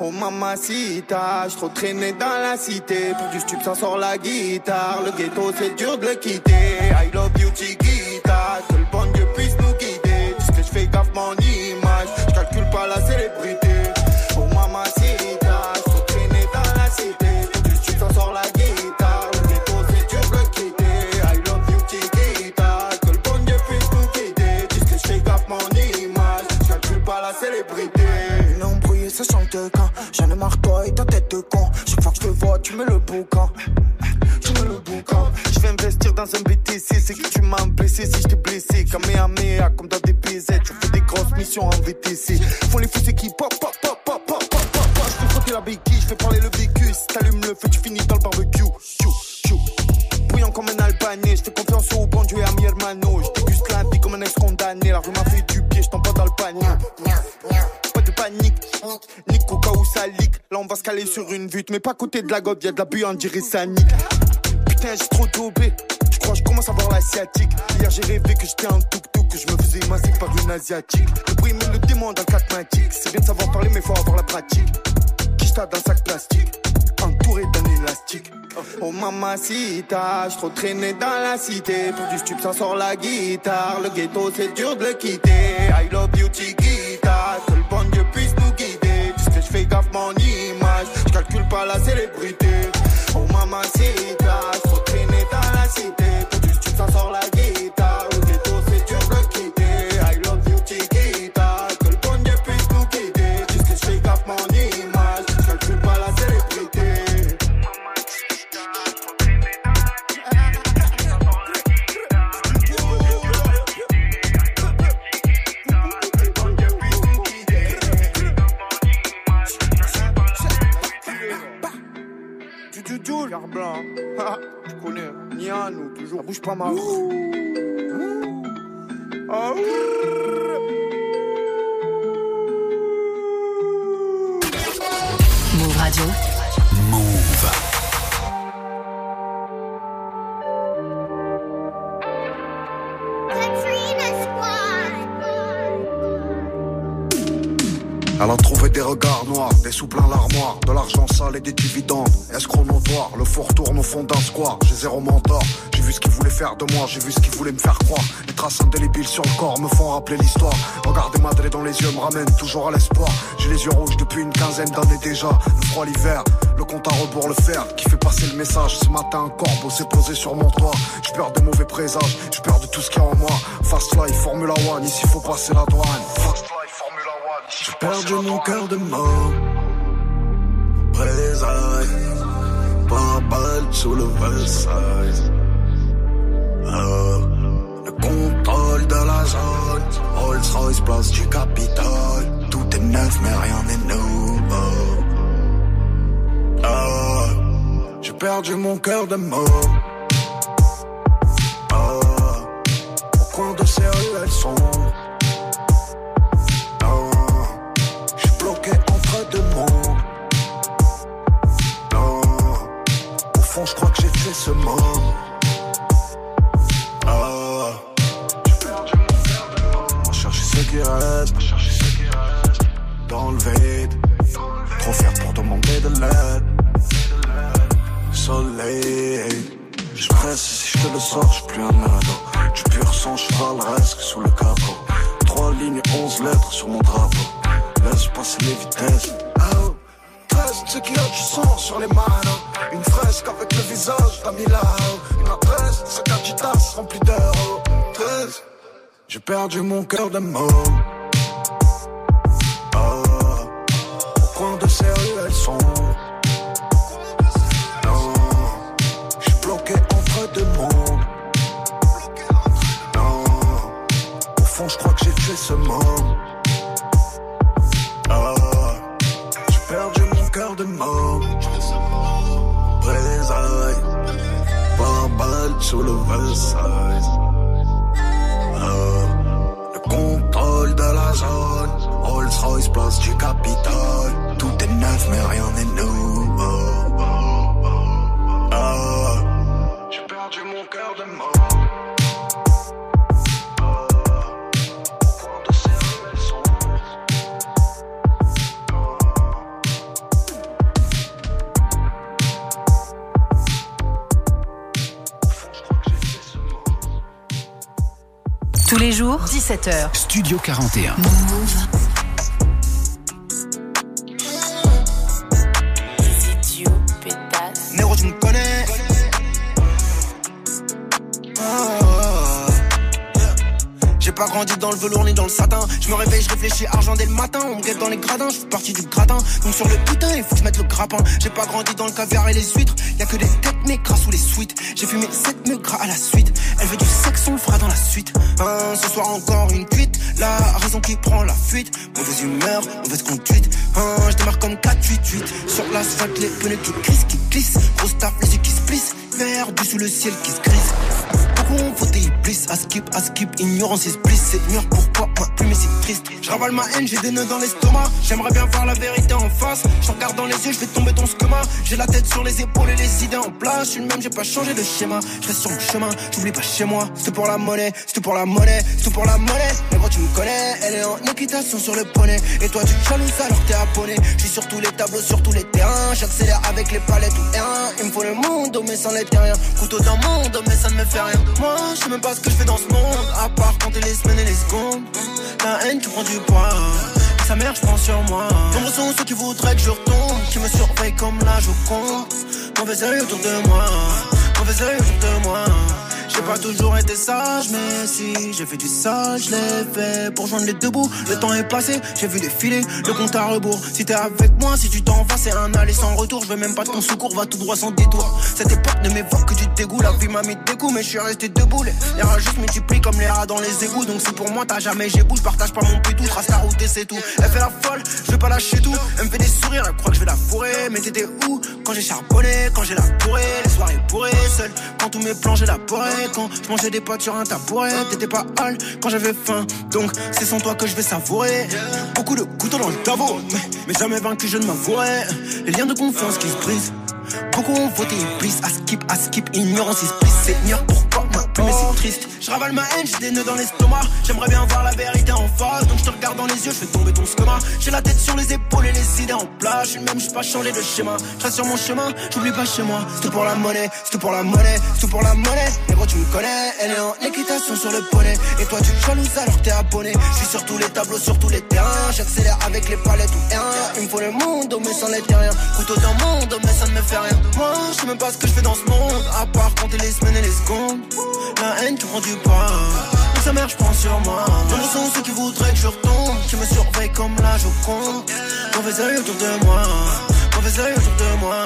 Oh mamacita, je trop traîné dans la cité. Pour du stup, ça sort la guitare. Le ghetto, c'est dur de le quitter. I love you, Chiquita. Que le bon Dieu puisse nous guider. Dis que je fais gaffe mon image. Je calcule pas la célébrité. Pas à côté de la gobe, y'a de la buée, ça nique. Putain, j'ai trop dobé. Je crois je commence à voir l'asiatique? Hier, j'ai rêvé que j'étais un tuk-tuk, que je me faisais masser par une asiatique. Le bruit me le démon dans le. C'est bien de savoir parler, mais faut avoir la pratique. Quicheta dans sac plastique? Entouré d'un élastique. Oh mamacita, trop traîné dans la cité. Pour du stup, ça sort la guitare. Le ghetto, c'est dur de le quitter. I love you, Chiquita. Que le bon Dieu puisse nous guider. Dis que je fais gaffe mon calcule pas la célébrité. Oh mamacita, trop traîné dans la cité. là. Tu connais. Hein. Niano, euh, toujours. Bouge pas ma. Ah, Elle a trouvé des regards noirs, des sous plein l'armoire, de l'argent sale et des dividendes. Escroc notoire, le four tourne au fond d'un square. J'ai zéro mentor, j'ai vu ce qu'il voulait faire de moi, j'ai vu ce qu'il voulait me faire croire. Les traces indélébiles sur le corps me font rappeler l'histoire. Regarder Madré dans les yeux me ramène toujours à l'espoir. J'ai les yeux rouges depuis une quinzaine d'années déjà. Le froid l'hiver, le compte à rebours le fer qui fait passer le message. Ce matin un corbeau s'est posé sur mon toit. J'ai peur des mauvais présages, j'ai peur de tout ce qu'il y a en moi. Fast life, Formula One, ici faut passer la douane. Fast life, Formula J'ai perdu mon cœur de mort. Présailles, par balle sous le Versailles. Le contrôle de la zone. Rolls Royce, place du Capitole. Tout est neuf, mais rien n'est nouveau. J'ai perdu mon cœur de mort. Ah, 17h. Studio 41. Néro, tu me connais. J'ai pas grandi dans le velours ni dans le satin. Je me réveille, je réfléchis argent dès le matin. On me guette dans les gradins, je suis parti du gratin. Donc sur le putain, il faut que je mette le grappin. J'ai pas grandi dans le caviar et les huîtres. Y'a que des têtes mais gras sous les suites. J'ai fumé 7 mecs gras à la suite. Elle veut du sexe, on le fera dans la suite. Ce soir encore une cuite. La raison qui prend la fuite. Mauvaise humeur, mauvaise conduite. Hein, je démarre comme 4-8-8. Sur l'asphalte, les pneus qui crissent, qui glissent. Grosse taf, les yeux qui se plissent. Perdu sous le ciel qui se grise. Ont voté Iblis, à skip, à skip, ignorance is bliss. C'est pourquoi moi plus mais c'est triste. Je ravale ma haine, j'ai des nœuds dans l'estomac. J'aimerais bien voir la vérité en face. Je regarde dans les yeux, je vais tomber ton schéma. J'ai la tête sur les épaules et les idées en place. Je suis le même, j'ai pas changé de schéma. Je reste sur mon chemin, j'oublie pas chez moi. C'est pour la monnaie, c'est pour la monnaie, c'est pour la monnaie. Tu elle est en équitation sur le poney. Et toi tu jalouses alors t'es abonné. Je suis sur tous les tableaux, sur tous les terrains. J'accélère avec les palettes ou R1. Il me faut le monde, mais sans les terriens. Couteau dans le monde, mais ça ne me fait rien. Moi, je sais même pas ce que je fais dans ce monde. À part compter les semaines et les secondes. La haine qui prend du poids. Sa mère, je prends sur moi. Nombreux sont ceux qui voudraient que je retombe. Qui me surveillent comme la Joconde. Mauvais œil autour de moi. Mauvais œil autour de moi. J'ai pas toujours été sage, mais si j'ai fait du sage, je l'ai fait pour joindre les deux bouts. Le temps est passé, j'ai vu défiler le compte à rebours. Si t'es avec moi, si tu t'en vas, c'est un aller sans retour. Je veux même pas ton secours, va tout droit sans détour. Cette époque ne m'évoque que du dégoût. La vie m'a mis des coups, mais je suis resté debout. Les, rats juste multiplient comme les rats dans les égouts. Donc si pour moi t'as jamais j'ai bout, je partage pas mon pétou, trace la route et c'est tout. Elle fait la folle, je vais pas lâcher tout. Elle me fait des sourires, elle croit que je vais la fourrer. Mais t'étais où quand j'ai charbonné, quand j'ai la bourrée, les soirées bourrées, seul. Quand tous mes plans j'ai la quand je mangeais des pâtes sur un tabouret, t'étais pas hal quand j'avais faim. Donc c'est sans toi que je vais savourer. Beaucoup de couteaux dans le tabou, mais, mais jamais vaincu je ne m'avouerai. Les liens de confiance qui se brisent. Beaucoup ont voté iblis, à skip, à skip, ignorance is bliss, Seigneur, pourquoi mais c'est triste. Je ravale ma haine, j'ai des nœuds dans l'estomac. J'aimerais bien voir la vérité en face, donc je te regarde dans les yeux, je fais tomber ton schéma. J'ai la tête sur les épaules et les idées en place. Je même, j'ai pas changé de schéma. Je sur mon chemin, j'oublie pas chez moi. C'est tout pour la monnaie, c'est tout pour la monnaie, c'est tout pour la monnaie. Et gros, tu me connais, elle est en équitation sur le poney. Et toi, tu te jalouses alors t'es abonné. Je suis sur tous les tableaux, sur tous les terrains. J'accélère avec les palettes ou un. Il me faut le monde, mais sans les terriens. Couteau dans le monde, mais ça ne me fait rien. Moi, je sais même pas ce que je fais dans ce monde. À part compter les semaines et les secondes. La haine, tu prends du pain. Mais sa mère, je prends sur moi. Nombreux sont ceux qui voudraient que je retombe. Qui me surveillent comme la Joconde. Mauvais oeil autour de moi. Mauvais oeil autour de moi.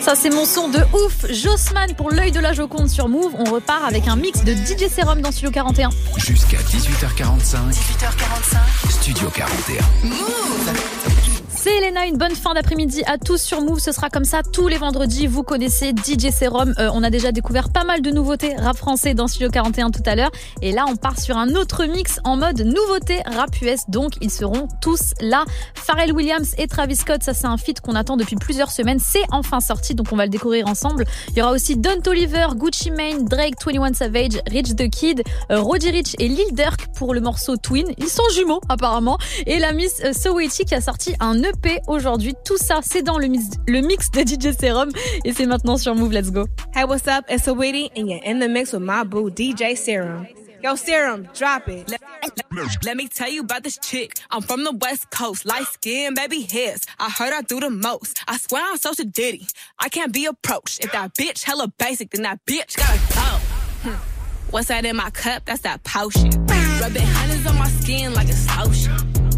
Ça c'est mon son de ouf, Jossman pour l'œil de la Joconde sur Move. On repart avec un mix de DJ Serum dans Studio 41. Jusqu'à 18h45. 18h45. Studio 41. Move. C'est Elena, une bonne fin d'après-midi à tous sur Move. Ce sera comme ça tous les vendredis. Vous connaissez DJ Serum. Euh, on a déjà découvert pas mal de nouveautés rap français dans Studio 41 tout à l'heure. Et là, on part sur un autre mix en mode nouveauté rap US. Donc, ils seront tous là. Pharrell Williams et Travis Scott, ça c'est un feat qu'on attend depuis plusieurs semaines. C'est enfin sorti, donc on va le découvrir ensemble. Il y aura aussi Don Toliver, Gucci Mane, Drake, 21 Savage, Rich the Kid, euh, Roddy Rich et Lil Durk pour le morceau Twin. Ils sont jumeaux apparemment. Et la Miss euh, Sowechi qui a sorti un Aujourd'hui. Tout ça, c'est dans le mix, de DJ Serum et c'est maintenant sur Move. Let's go. Hey, what's up? It's Saweetie, and you're in the mix with my boo, DJ Serum. Yo, Serum, drop it. Let me tell you about this chick. I'm from the West Coast, light skin, baby hairs. I heard I do the most. I swear I'm social ditty. I can't be approached. If that bitch hella basic, then that bitch gotta go. Hmm. What's that in my cup? That's that potion. Rubbing hundreds on my skin like it's lotion.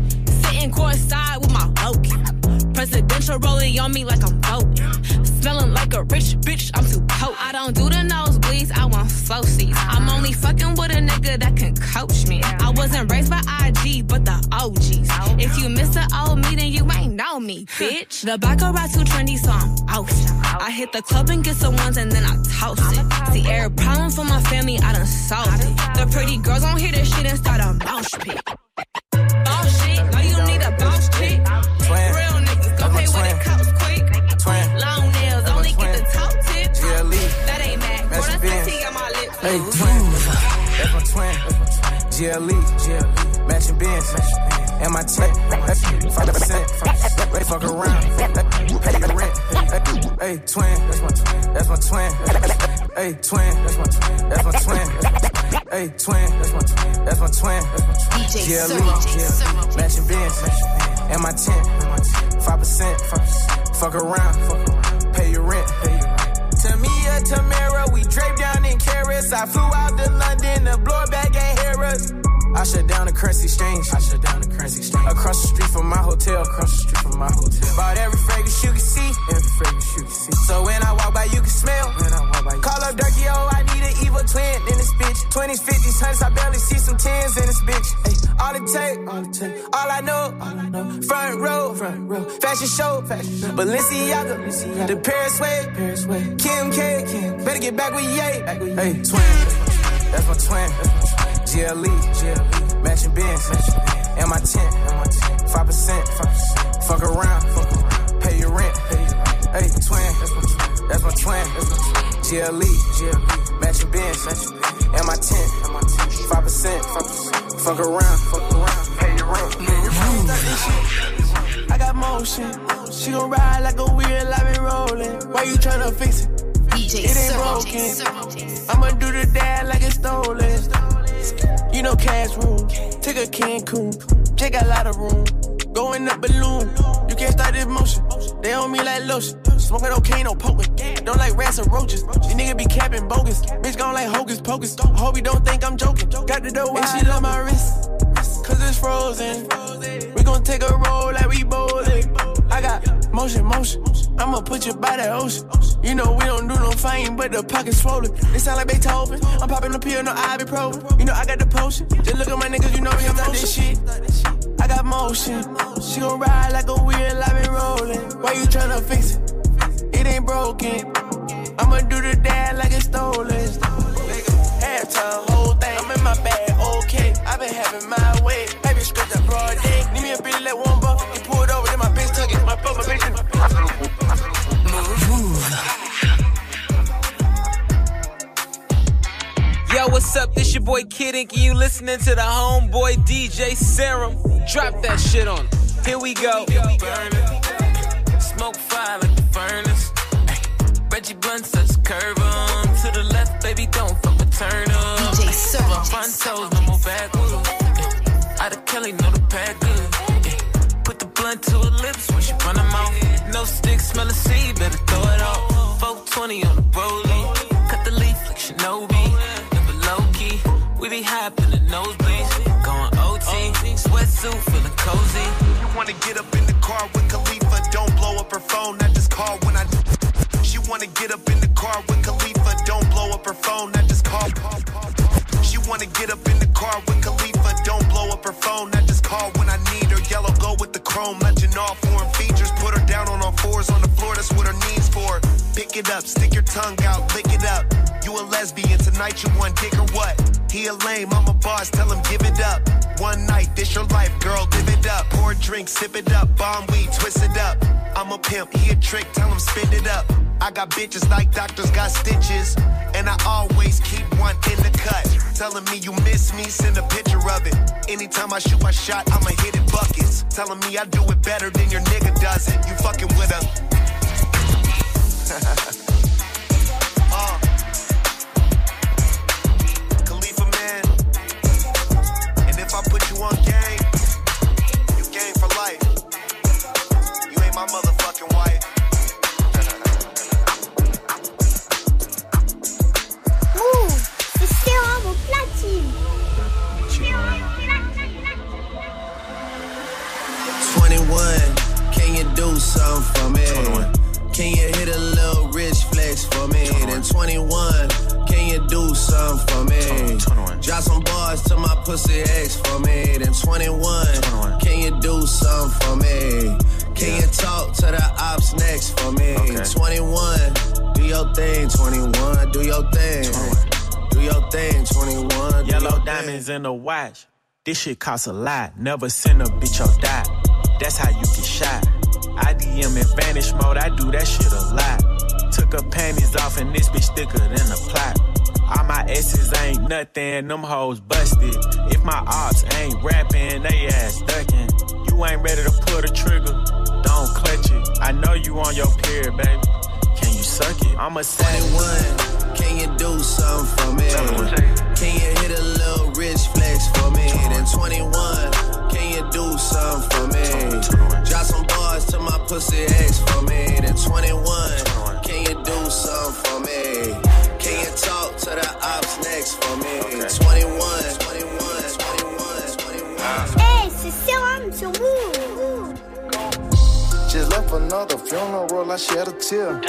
Sitting courtside with my Loki. Presidential rolling on me like I'm voting. Smelling like a rich bitch, I'm too potent. I don't do the nosebleeds, I want flow seats. I'm only fucking with a nigga that can coach me. I wasn't raised by IG, but the OGs. If you miss the old me, then you ain't know me, bitch. The baccarat too trendy, so I'm out. I hit the club and get some ones and then I toast it. See, every problem for my family, I done solved it. The pretty girls don't hear this shit and start a mouse pit. Hey, twin. That's my twin. GLE. GLE. Matching Benz. And my. Five percent. They fuck around. Pay the rent. Hey, twin. That's my twin. That's my twin. Hey, twin. That's my twin. That's my twin. Hey, twin. That's my twin. That's my twin. GLE. Matching Benz. And my tent. Five percent. Fuck around. Pay your rent. Tamia, Tamara, we draped down in carrots. I flew out to London to blow back at Harris. I shut down the currency exchange. I shut down the currency exchange. Across the street from my hotel. Across the street from my hotel. Bought every fragrance you can see. Every fragrance you can see. So when I walk by, you can smell. When I walk by, you Call up Durkee, oh, I need an evil twin in this bitch. 20s, 50s, 100s, I barely see some 10s in this bitch. Ay, all it take, all it take, all I know, all I know. Front row, front row. Fashion show, fashion show. Balenciaga, Balenciaga. the Paris way, Paris way. Kim K, Kim. better get back with Ye. Hey, twin, that's my twin. GLE, GLE, matching Benz, and my tent, five percent, fuck around, pay your rent. Hey, twin, that's my twin. GLE, GLE, matching Benz, and my tent, five percent, fuck around, fuck around, pay your rent. I got motion. She gon' ride like a wheel, I been rolling. Why you tryna fix it? DJ it ain't broken. I'ma do the dad like it's stolen. You know cash room. Take a Cancun. Check a lot of room. Go in the balloon. You can't start this motion. They on me like lotion. Smoking cocaine, no poking. Don't like rats or roaches. These niggas be capping bogus. Bitch gon' like hocus pocus. Hope you don't think I'm joking. Got the dough and she love my wrist. Cause it's frozen. We gon' take a roll like we bowling. I got motion, motion. I'ma put you by the ocean. You know we don't do no fame, but the pocket's swollen. They sound like Beethoven. I'm popping the pill, no ibuprofen. You know I got the potion. Just look at my niggas, you know me, I'm this shit. I got motion. She gon' ride like a wheel, I been rolling. Why you tryna fix it? It ain't broken. I'ma do the dad like it's stolen. Halftime, whole thing. I'm in my bag, okay. I been having my way. Baby, straight that broad day. Need me a bitch like one buck. Yo, what's up? This your boy Kid Ink, you listening to the homeboy DJ Serum. Drop that shit on. Here we go. Here. Smoke fire like the furnace. Ay, Reggie Blunt, such curve on. To the left, baby, don't fuck with turn up. DJ Serum. My front toes, no more back. Out of Kelly, know the pack good. Blunt to her lips when she run her mouth. No stick, smell the seed, better tongue out, lick it up. You a lesbian, tonight you want dick or what? He a lame, I'm a boss, tell him give it up. One night, this your life, girl, live it up. Pour a drink, sip it up, bomb weed, twist it up. I'm a pimp, he a trick, tell him spin it up. I got bitches like doctors got stitches, and I always keep one in the cut. Telling me you miss me, send a picture of it. Anytime I shoot my shot, I'ma hit it buckets. Telling me I do it better than your nigga does it. You fucking with a. in a watch. This shit costs a lot. Never send a bitch or die. That's how you get shot. IDM in vanish mode, I do that shit a lot. Took her panties off and this bitch thicker than a plot. All my S's ain't nothing, them hoes busted. If my ops ain't rapping, they ass ducking. You ain't ready to pull the trigger, don't clutch it. I know you on your period, baby. Can you suck it? I'm a 21, can you do something for me? Can you hit a little rich flex for me? Then 21, can you do something for me? Drop some bars to my pussy ex for me. Then 21, can you do something for me? Can you talk to the ops next for me? 21, 21, 21, 21. Hey, c'est sérum sur Move. Just left another funeral, I shed a tear.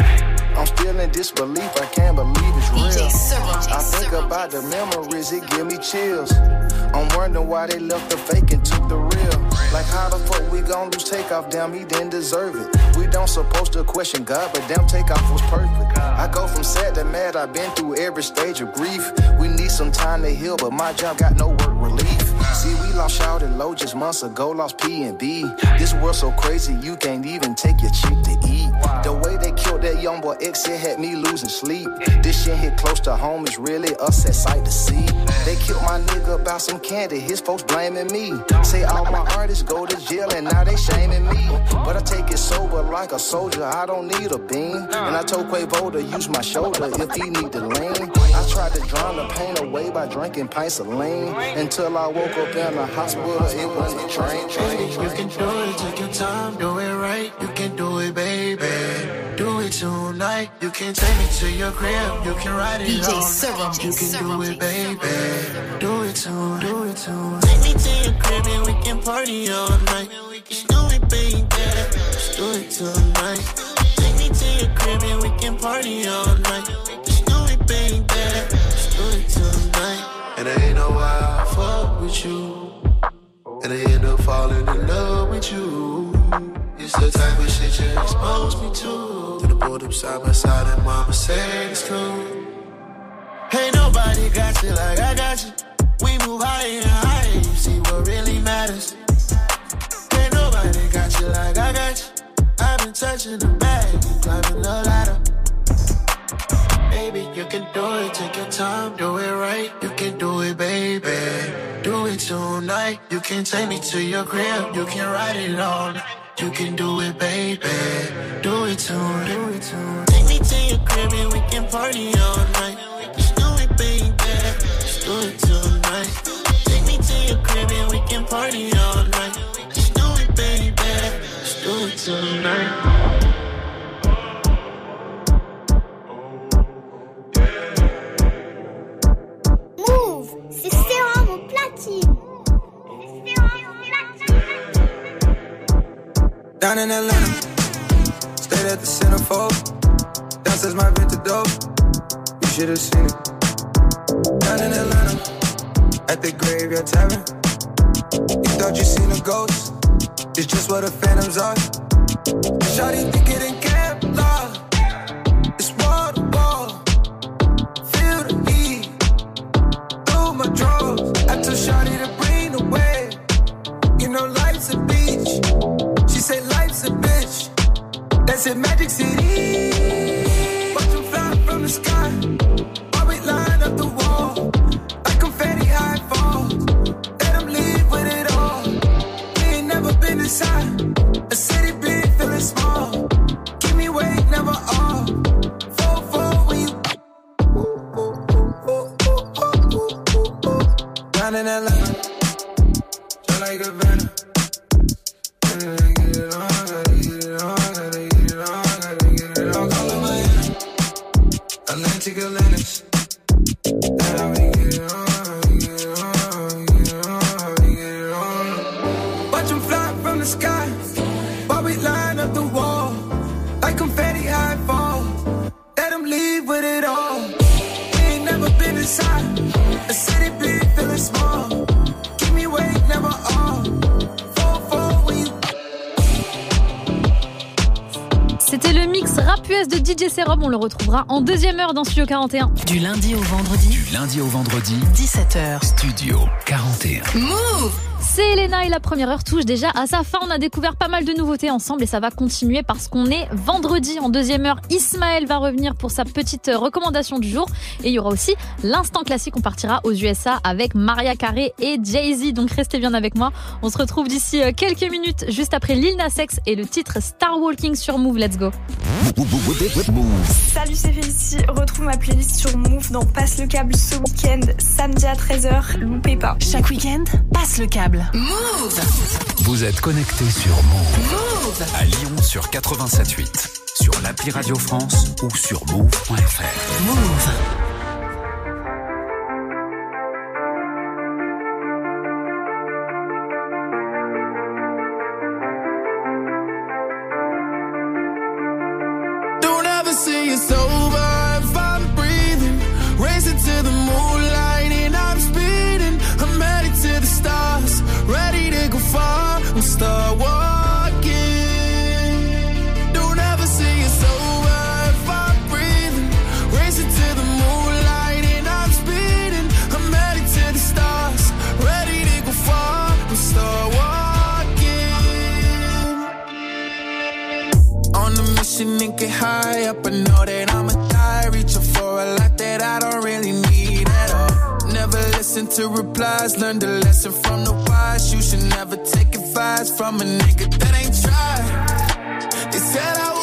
I'm still in disbelief, I can't believe it's real. I think about the memories, it give me chills. I'm wondering why they left the fake and took the real. Like how the fuck we gon' lose takeoff? Damn, he didn't deserve it. We don't supposed to question God, but damn, takeoff was perfect. I go from sad to mad, I've been through every stage of grief. We need some time to heal, but my job got no work relief. See, we lost Shout and Low just months ago, lost P and B. This world so crazy, you can't even take your chick to eat. The way they killed that young boy X, it had me losing sleep. This shit hit close to home, it's really us at sight to see. They killed my nigga about some candy, his folks blaming me. Say all my artists go to jail and now they shaming me. But I take it sober like a soldier, I don't need a beam. And I told Quavo to use my shoulder if he need to lean. I tried to drown the pain away by drinking pints of lean. Until I woke up in the hospital, it was a train, train, You can do it, take your time, do it right. You can do it, baby. Do it tonight. You can take me to your crib. You can ride it DJ all Serum. night. You can do it, baby. Do it tonight. Do it tonight. Take me to your crib and we can party all night. Just do it, baby. Just do it tonight. Take me to your crib and we can party all night. Tonight. And I ain't know why I fuck with you. And I end up falling in love with you. It's the type of shit you expose me to. I pulled up side by side and mama said it's true. Ain't nobody got you like I got you. We move higher and higher, you see what really matters. Ain't nobody got you like I got you. I've been touching the bag, climbing the ladder. Baby. You can do it, take your time, do it right. You can do it, baby. Do it tonight. You can take me to your crib, you can ride it night. You can do it, baby. Do it tonight. Do it tonight. Take me to your crib and we can party all night. Just do it, baby. Just do it tonight. Take me to your crib and we can party all night. Just do it, baby. Just do it tonight. Down in Atlanta, stayed at the centerfold. Downstairs my vintage dope, you should have seen it. Down in Atlanta, at the graveyard tavern. You thought you seen a ghost, it's just what the phantoms are. Shawty think it in Kevlar, it's wall to wall. Feel the heat through my drawers. That's in Magic City. Watch them fly from the sky. While we line up the wall. Like confetti high falls. Let them leave with it all. We ain't never been inside. A city big, feeling small. Give me weight, never off. Four, four, when you. Down in Atlanta. Feel like a venom. Atlantic Atlantis. Serum. On le retrouvera en deuxième heure dans Studio 41. Du lundi au vendredi. Du lundi au vendredi, 17h. Studio 41. Move C'est Elena et la première heure touche déjà à sa fin. On a découvert pas mal de nouveautés ensemble et ça va continuer parce qu'on est vendredi en deuxième heure. Ismaël va revenir pour sa petite recommandation du jour et il y aura aussi l'instant classique. On partira aux USA avec Maria Carey et Jay-Z. Donc restez bien avec moi. On se retrouve d'ici euh, quelques minutes juste après Lil Nas X et le titre Star Walking sur Move. Let's go. Salut, c'est Félicie. Retrouve ma playlist sur Move dans Passe le câble ce week-end, samedi à 13h. Loupez pas. Chaque week-end, passe le câble. Move. Vous êtes connecté sur Move. Move. À Lyon sur 87.8, sur l'appli Radio France ou sur move.fr. Move ready to go far. I'm start walking. Don't ever see us over if I'm breathing. Racing to the moonlight and I'm speeding. I'm headed to the stars, ready to go far. I'm start walking. On a mission and get high up. I know that I'ma die. Reaching for a lot that I don't listen to replies. Learn the lesson from the wise. You should never take advice from a nigga that ain't tried. They said I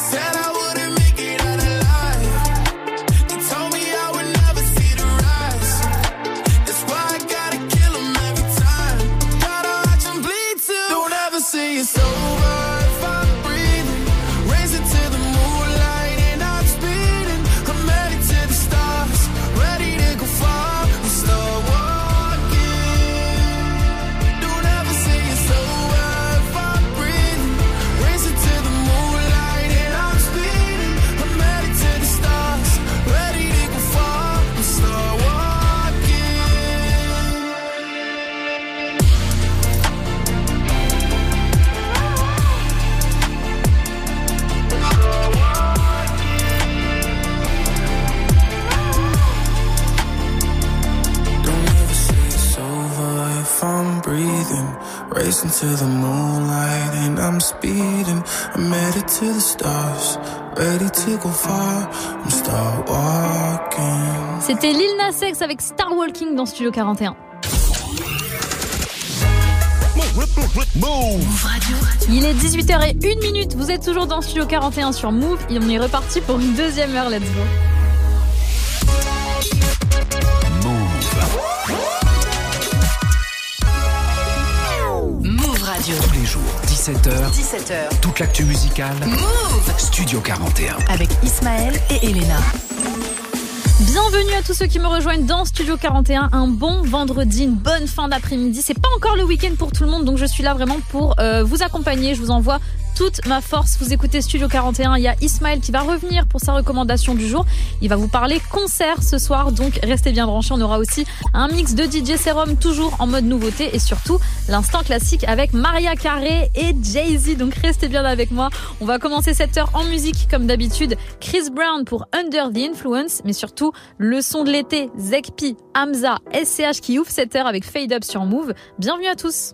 to the moonlight and I'm speeding. I'm headed to the stars, ready to go far. I'm start walking. C'était Lil Nas X avec Star Walking dans Studio 41. Move Radio. Il est 18h01 minute. Vous êtes toujours dans Studio 41 sur Move et on est reparti pour une deuxième heure. Let's go. 17h. 17h. Toute l'actu musicale. Move Studio 41. avec Ismaël et Elena. Bienvenue à tous ceux qui me rejoignent dans Studio 41. Un bon vendredi, une bonne fin d'après-midi. C'est pas encore le week-end pour tout le monde, donc je suis là vraiment pour euh, vous accompagner. Je vous envoie toute ma force. Vous écoutez Studio 41. Il y a Ismaël qui va revenir pour sa recommandation du jour. Il va vous parler concert ce soir, donc restez bien branchés. On aura aussi un mix de DJ Serum, toujours en mode nouveauté, et surtout l'instant classique avec Maria Carey et Jay-Z. Donc restez bien avec moi. On va commencer cette heure en musique comme d'habitude. Chris Brown pour Under the Influence, mais surtout le son de l'été, Zekpi, Hamza, SCH qui ouvre cette heure avec Fade Up sur Move. Bienvenue à tous.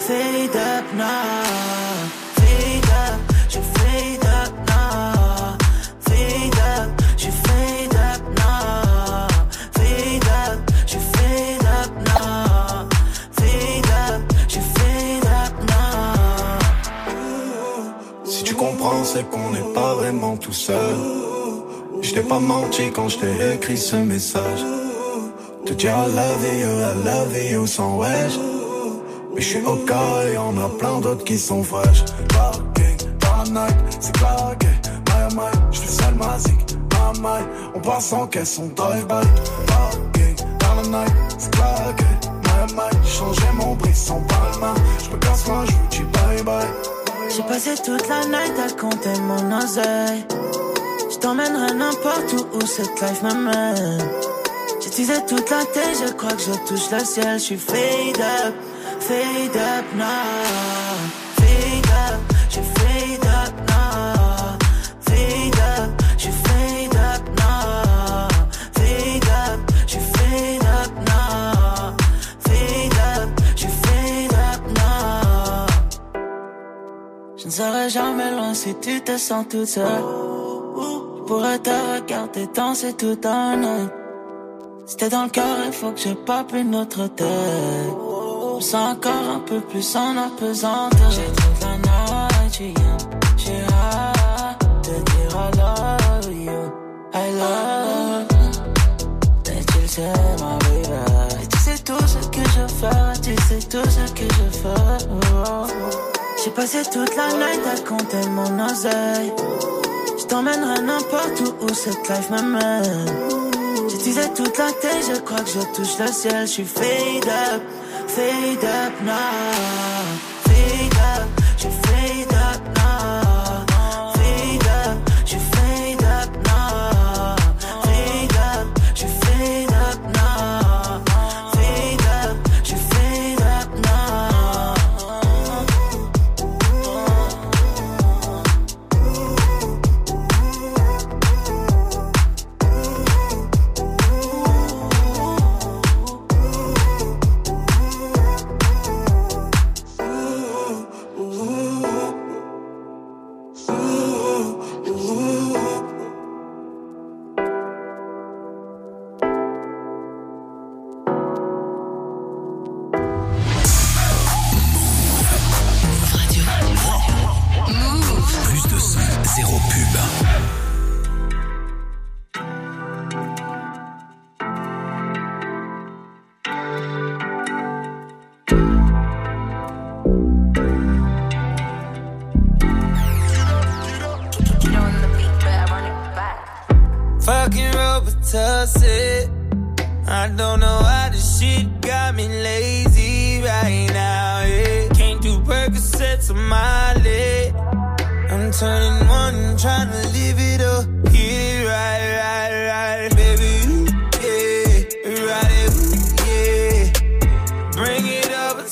fade up now. Fade up, je fade up now. Fade up, je fade up now. Fade up, je fade up now. Fade up, je fade up now. Si tu comprends, c'est qu'on n'est pas vraiment tout seul. Je t'ai pas menti quand je t'ai écrit ce message. Te dire I love you, I love you sans wesh. Je suis au cas et y'en a plein d'autres qui sont fraîches. Parking, night, c'est claqué. My, my, je fais seul ma zik, my, my. On passe en caisse, on drive-by. Parking, dans la night, c'est claqué. My, my, j'ai changé mon bris sans palma. Je me casse moi, je vous dis bye bye. J'ai passé toute la night à compter mon oseille. Je t'emmènerai n'importe où où cette life m'amène. Teasé toute la tête, je crois que je touche le ciel. Je suis fade up, fade up now. Fade up, je fade up now. Fade up, je fade up now. Fade up, je fade up now. Fade up, je fade up now. Je ne serai jamais loin si tu te sens toute seule. Je pourrais te regarder danser tout un. Si t'es dans le cœur, il faut que je pape une autre tête. Sens encore un peu plus en apesanteur. J'ai toute la night. J'ai hâte de dire I love you. I love you. Et tu le sais, ma baby. Et tu sais tout ce que je fais. Tu sais tout ce que je fais. J'ai passé toute la night à compter mon oseille. Je t'emmènerai n'importe où où cette life m'amène. Teasé toute la tête, je crois que je touche le ciel. Je suis fade up, fade up now.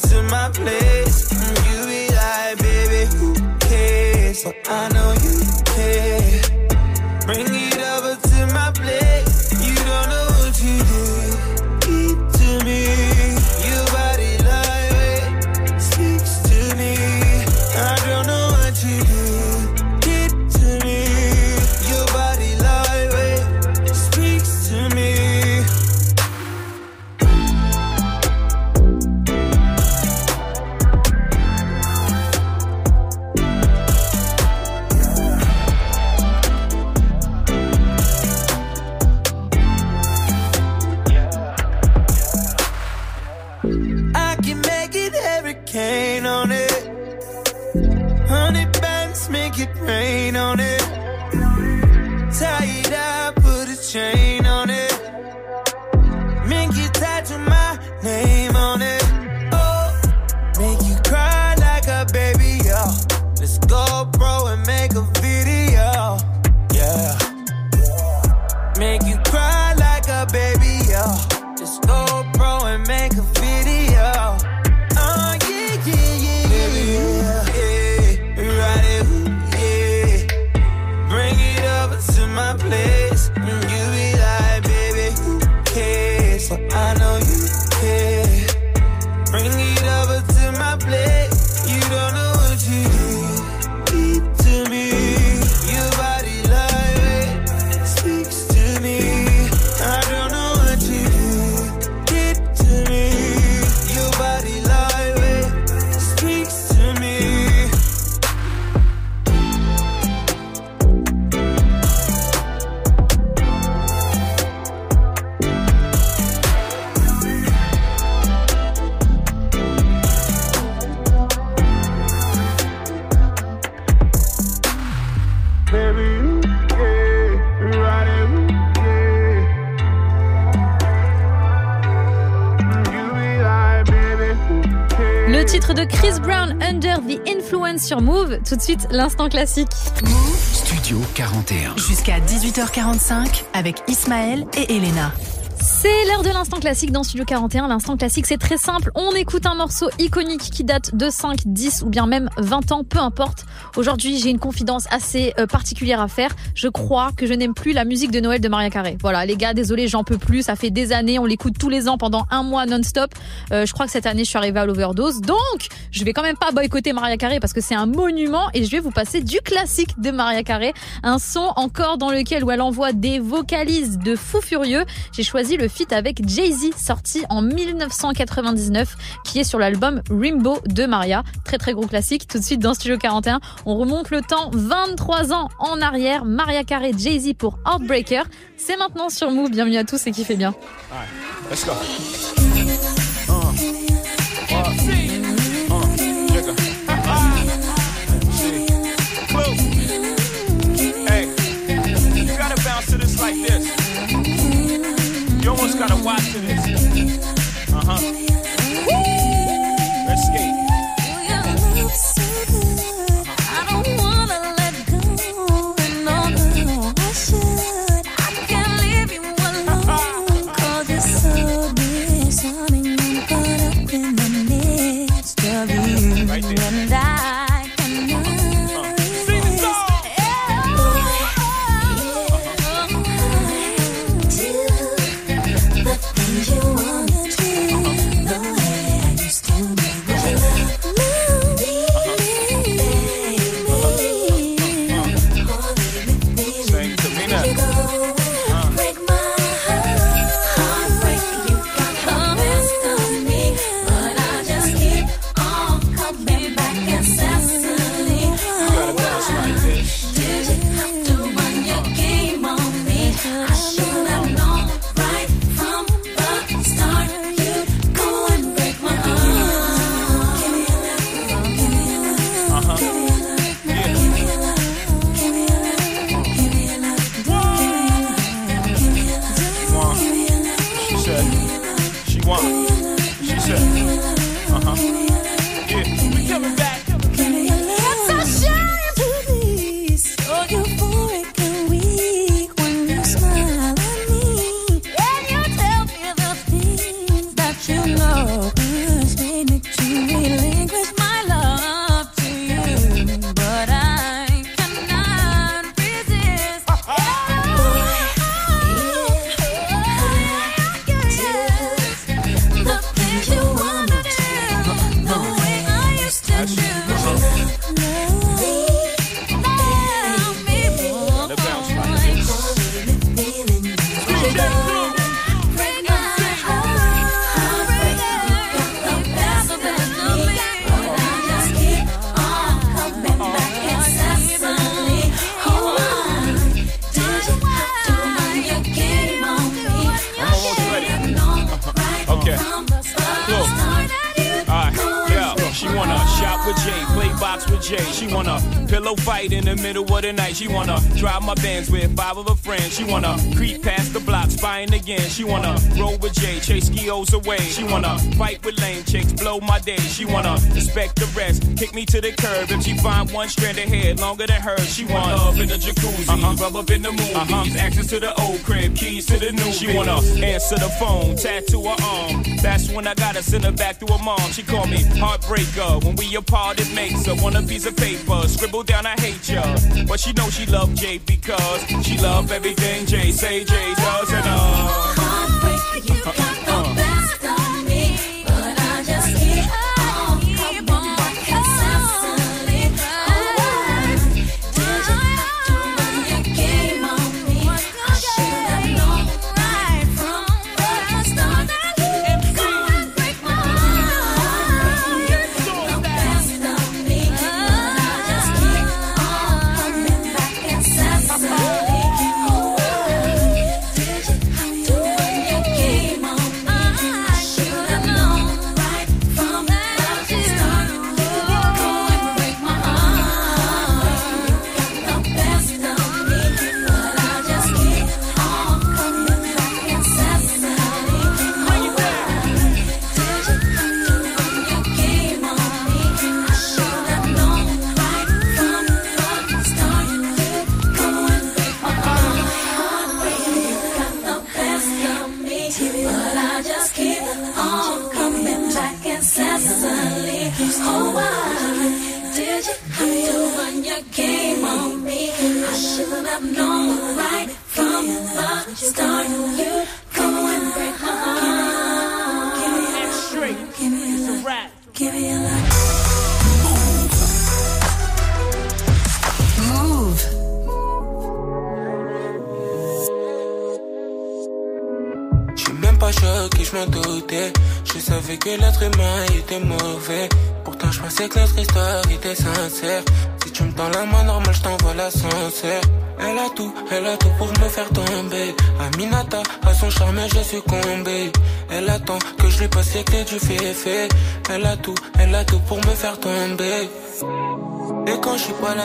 To my place. And you be like, baby, who cares? But I know Tout de suite, l'instant classique. Studio 41. Jusqu'à 18h45 avec Ismaël et Elena. C'est l'heure de l'instant classique dans Studio 41. L'instant classique, c'est très simple. On écoute un morceau iconique qui date de 5, 10 ou bien même 20 ans, peu importe. Aujourd'hui, j'ai une confidence assez euh, particulière à faire. Je crois que je n'aime plus la musique de Noël de Maria Carré. Voilà, les gars, désolé, j'en peux plus. Ça fait des années, on l'écoute tous les ans pendant un mois non-stop. Euh, je crois que cette année, je suis arrivée à l'overdose. Donc, je vais quand même pas boycotter Maria Carré parce que c'est un monument et je vais vous passer du classique de Maria Carré. Un son encore dans lequel où elle envoie des vocalises de fou furieux. J'ai choisi le feat avec Jay-Z sorti en 1999 qui est sur l'album Rainbow de Maria. Très très gros classique. Tout de suite dans Studio 41, on remonte le temps 23 ans en arrière. Maria Carey, Jay-Z pour Heartbreaker. C'est maintenant sur Move. Bienvenue à tous et qui fait bien. Let's go. Uh, uh, uh, like this. You almost gotta watch this. Uh huh. Let's skate. She wanna fight with lame chicks, blow my day. She wanna respect the rest, kick me to the curb. If she find one strand of hair longer than hers, she wanna love in the jacuzzi, uh-huh. rub up in the movies, uh-huh. access to the old crib, keys to the new. She wanna answer the phone, tattoo her arm. That's when I gotta send her back to her mom. She called me heartbreaker. When we apart, it makes her want a piece of paper, scribble down I hate ya. But she know she love Jay because she love everything Jay say Jay does and uh. Heartbreaker, you uh-uh. got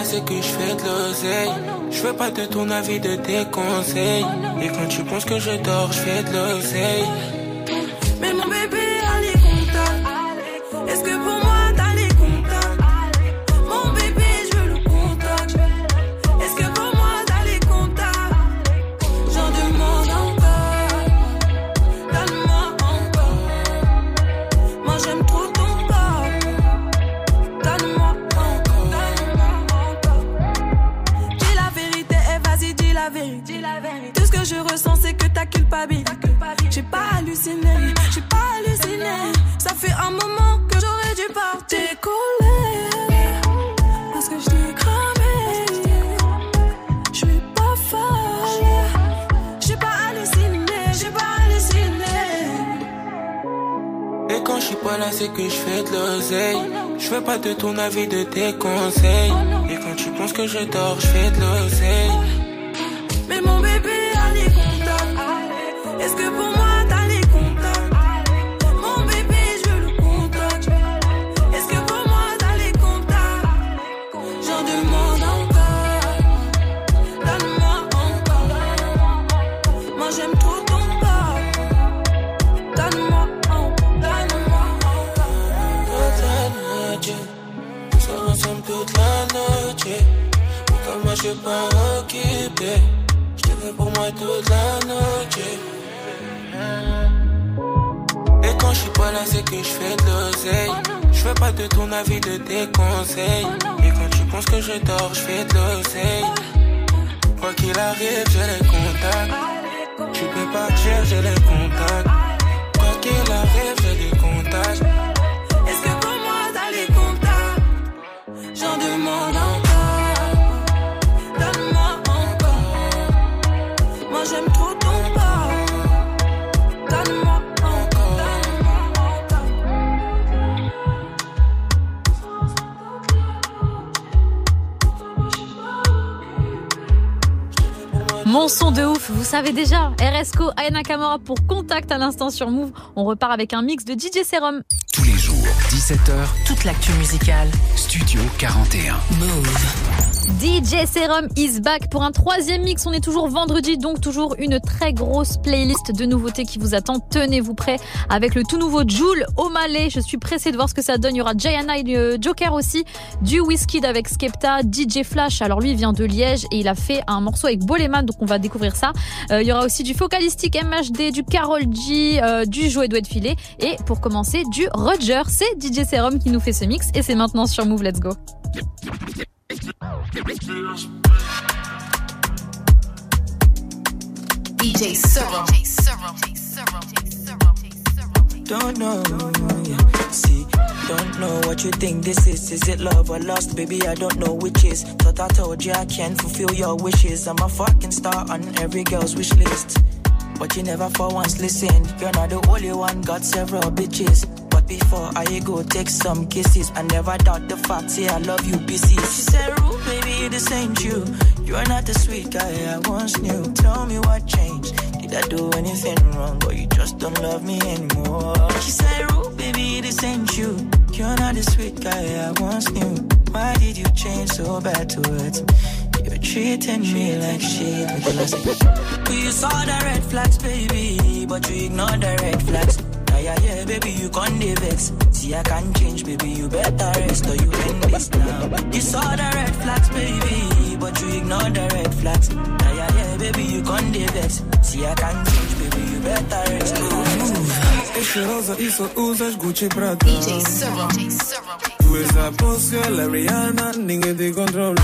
c'est que je fais de l'oseille. Je veux pas de ton avis, de tes conseils. Et quand tu penses que je dors, je fais de l'oseille. ton avis, de tes conseils. Et quand tu penses que je dors, je fais de l'oseille. déjà RSCO Ayana Kamora pour Contact à l'instant sur Move. On repart avec un mix de DJ Serum. Tous les jours, 17h, toute l'actu musicale. Studio 41. Move. DJ Serum is back pour un troisième mix. On est toujours vendredi, donc toujours une très grosse playlist de nouveautés qui vous attend. Tenez-vous prêts avec le tout nouveau Joule O'Malley. Je suis pressée de voir ce que ça donne. Il y aura Jayana et le Joker aussi, du Wizkid avec Skepta, DJ Flash. Alors lui vient de Liège et il a fait un morceau avec Boleman, donc on va découvrir ça. Euh, il y aura aussi du Focalistic MHD, du Carol G, euh, du Joe Douet Filet et pour commencer du Roger. C'est DJ Serum qui nous fait ce mix et c'est maintenant sur Move. Let's go. DJ. Don't know. See, don't know what you think this is. Is it love or lust, baby? I don't know which is. Thought I told you I can fulfill your wishes. I'm a fucking star on every girl's wish list. But you never for once listen. You're not the only one, got several bitches. Before I go take some kisses, I never doubt the fact, say I love you, BC. She said, Rue, baby, this ain't you. You're not the sweet guy I once knew. Tell me what changed. Did I do anything wrong, or you just don't love me anymore? She said, Rue, baby, this ain't you. You're not the sweet guy I once knew. Why did you change so bad towards me? You're treating me like shit. You saw the red flags, baby, but you ignored the red flags. Yeah, yeah, yeah, baby, you can't dey vex. See, I can't change, baby, you better rest or you end this now. You saw the red flags, baby, but you ignored the red flags. Yeah, yeah, yeah, baby, you can't dey vex. See, I can't change, baby, you better rest. És cheirosa e só usas Gucci Prada DJ Tu és a Porsche, a Rihanna Ninguém te controla,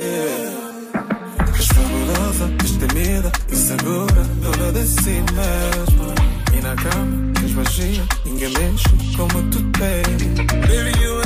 yeah És fabulosa, destemida Insegura, dona de si mesma E na cama, és magia Ninguém mexe como tu tens Baby, you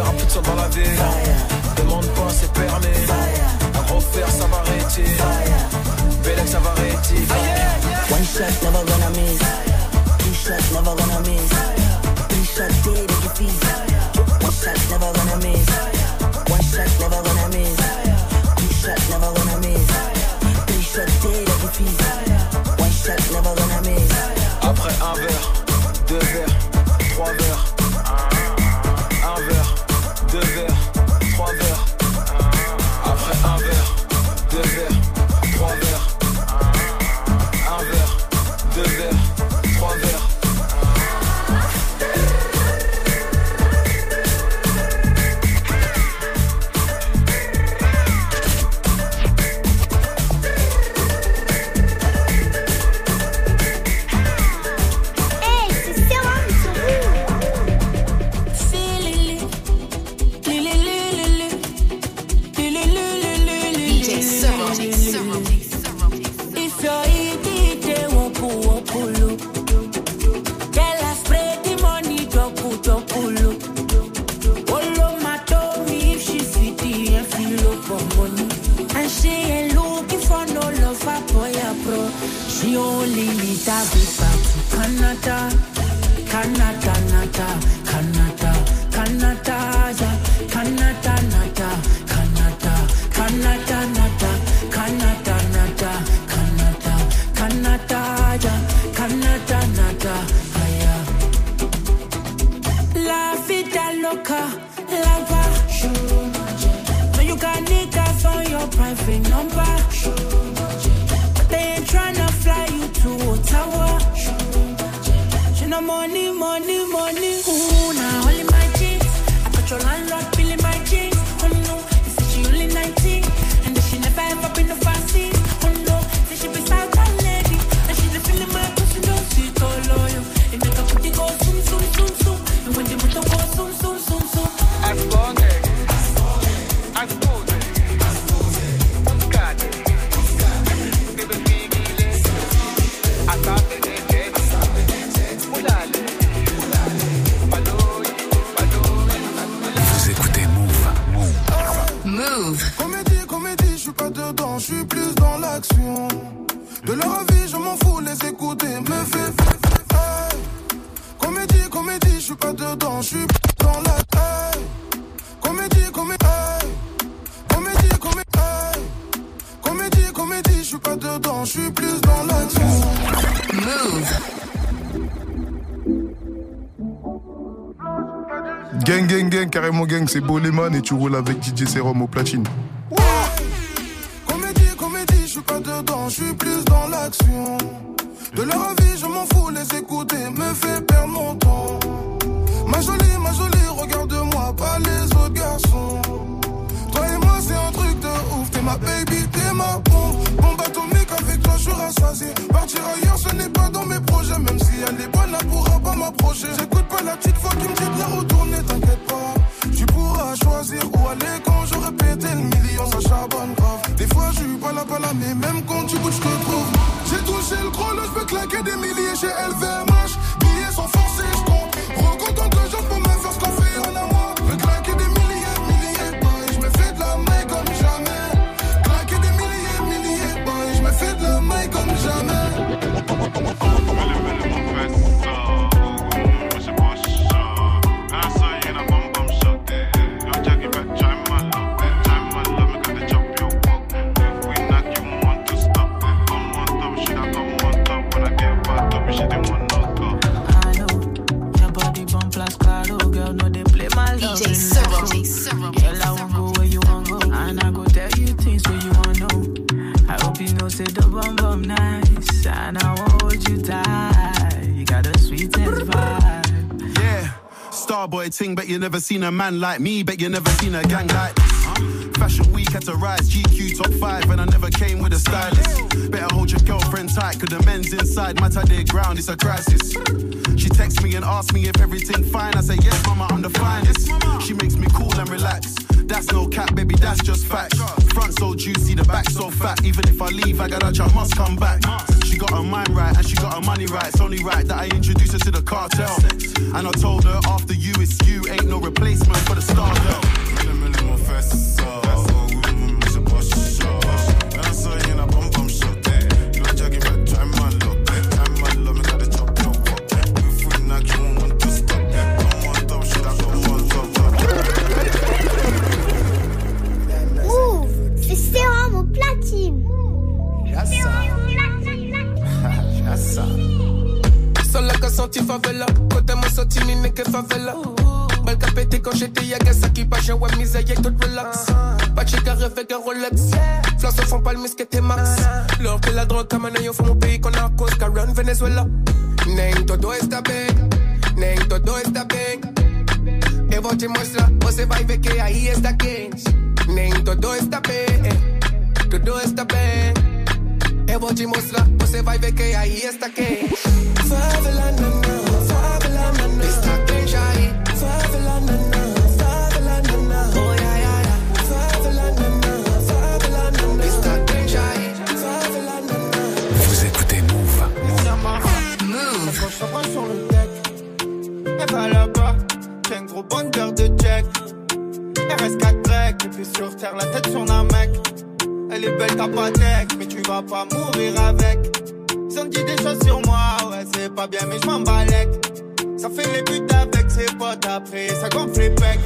De. Demande pas, c'est permis. Refaire, ça va arrêter. Bellec, ça va arrêter. One shot, never gonna miss. Two shots, never gonna miss. Three shots, dead. One shot, never gonna miss. One shot, never gonna miss. C'est Boleman et tu roules avec DJ Serum au platine. Comédie, comédie, je suis pas dedans, je suis plus dans l'action. De leur avis, je m'en fous, les écouter me fait perdre mon temps. Ma jolie, ma jolie, regarde-moi, pas les autres garçons. Toi et moi, c'est un truc de ouf, t'es ma baby, t'es ma bombe. Bombe atomique, avec toi, je suis rassasié. Partir ailleurs, ce n'est pas dans mes projets, même si elle est bonne, elle pourra pas m'approcher. J'écoute pas la petite voix qui me dit la retourner, t'inquiète pas. Choisir où aller quand j'aurai pété le million, ça charbonne grave. Des fois, je suis pas là, pas là, mais même quand tu bouges, je te trouve. J'ai touché le gros, là, je peux claquer des milliers chez LVMH. Starboy ting, bet you never seen a man like me, but you never seen a gang like this. Fashion week had to rise, GQ top five, and I never came with a stylist. Better hold your girlfriend tight, cause the men's inside matter their ground, it's a crisis. She texts me and asks me if everything fine. I say, yes, mama, I'm the finest. She makes me cool and relax. That's no cap, baby, that's just fact. Front so juicy, the back so fat. Even if I leave, I got a I must come back. She got her mind right and she got her money right. It's only right that I introduce her to the cartel. And I told her after you, it's you. Ain't no replacement for the star girl. Ouh, senti favela, côté moi sorti ni n'est que favela. Mal capété quand j'étais yaga, ça qui passe, ouais, mise tout relax. Pas carré avec un Rolex. Flas se font pas le misque et max. L'or que la drogue, comme un aïe, mon pays qu'on a cause, Venezuela. Nem todo está bem, nem todo está bem. Eu vou te mostrar, você vai ver que aí está quente. Nem todo está bem, tudo está bem. Eu vou te mostrar, você vai ver que aí está quente. Favela, nanã, favela, nanã. Está quente aí. Favela, nanã, favela, nanã. Oh, yeah, yeah, yeah. Favela, nanã, favela, nanã. Está quente aí. Favela, nanã. Vous écoutez Move. Move. Ça sur le deck. Elle va là-bas. J'ai un gros bunker de check. RS4 break. Et puis sur terre, la tête sur un mec. Elle est belle, pas tech. Mais tu vas pas mourir avec. Ils ont dit des choses sur moi. Ouais, c'est pas bien, mais je m'en balèque. Ça fait les buts avec ses potes après. Ça gonfle les pecs.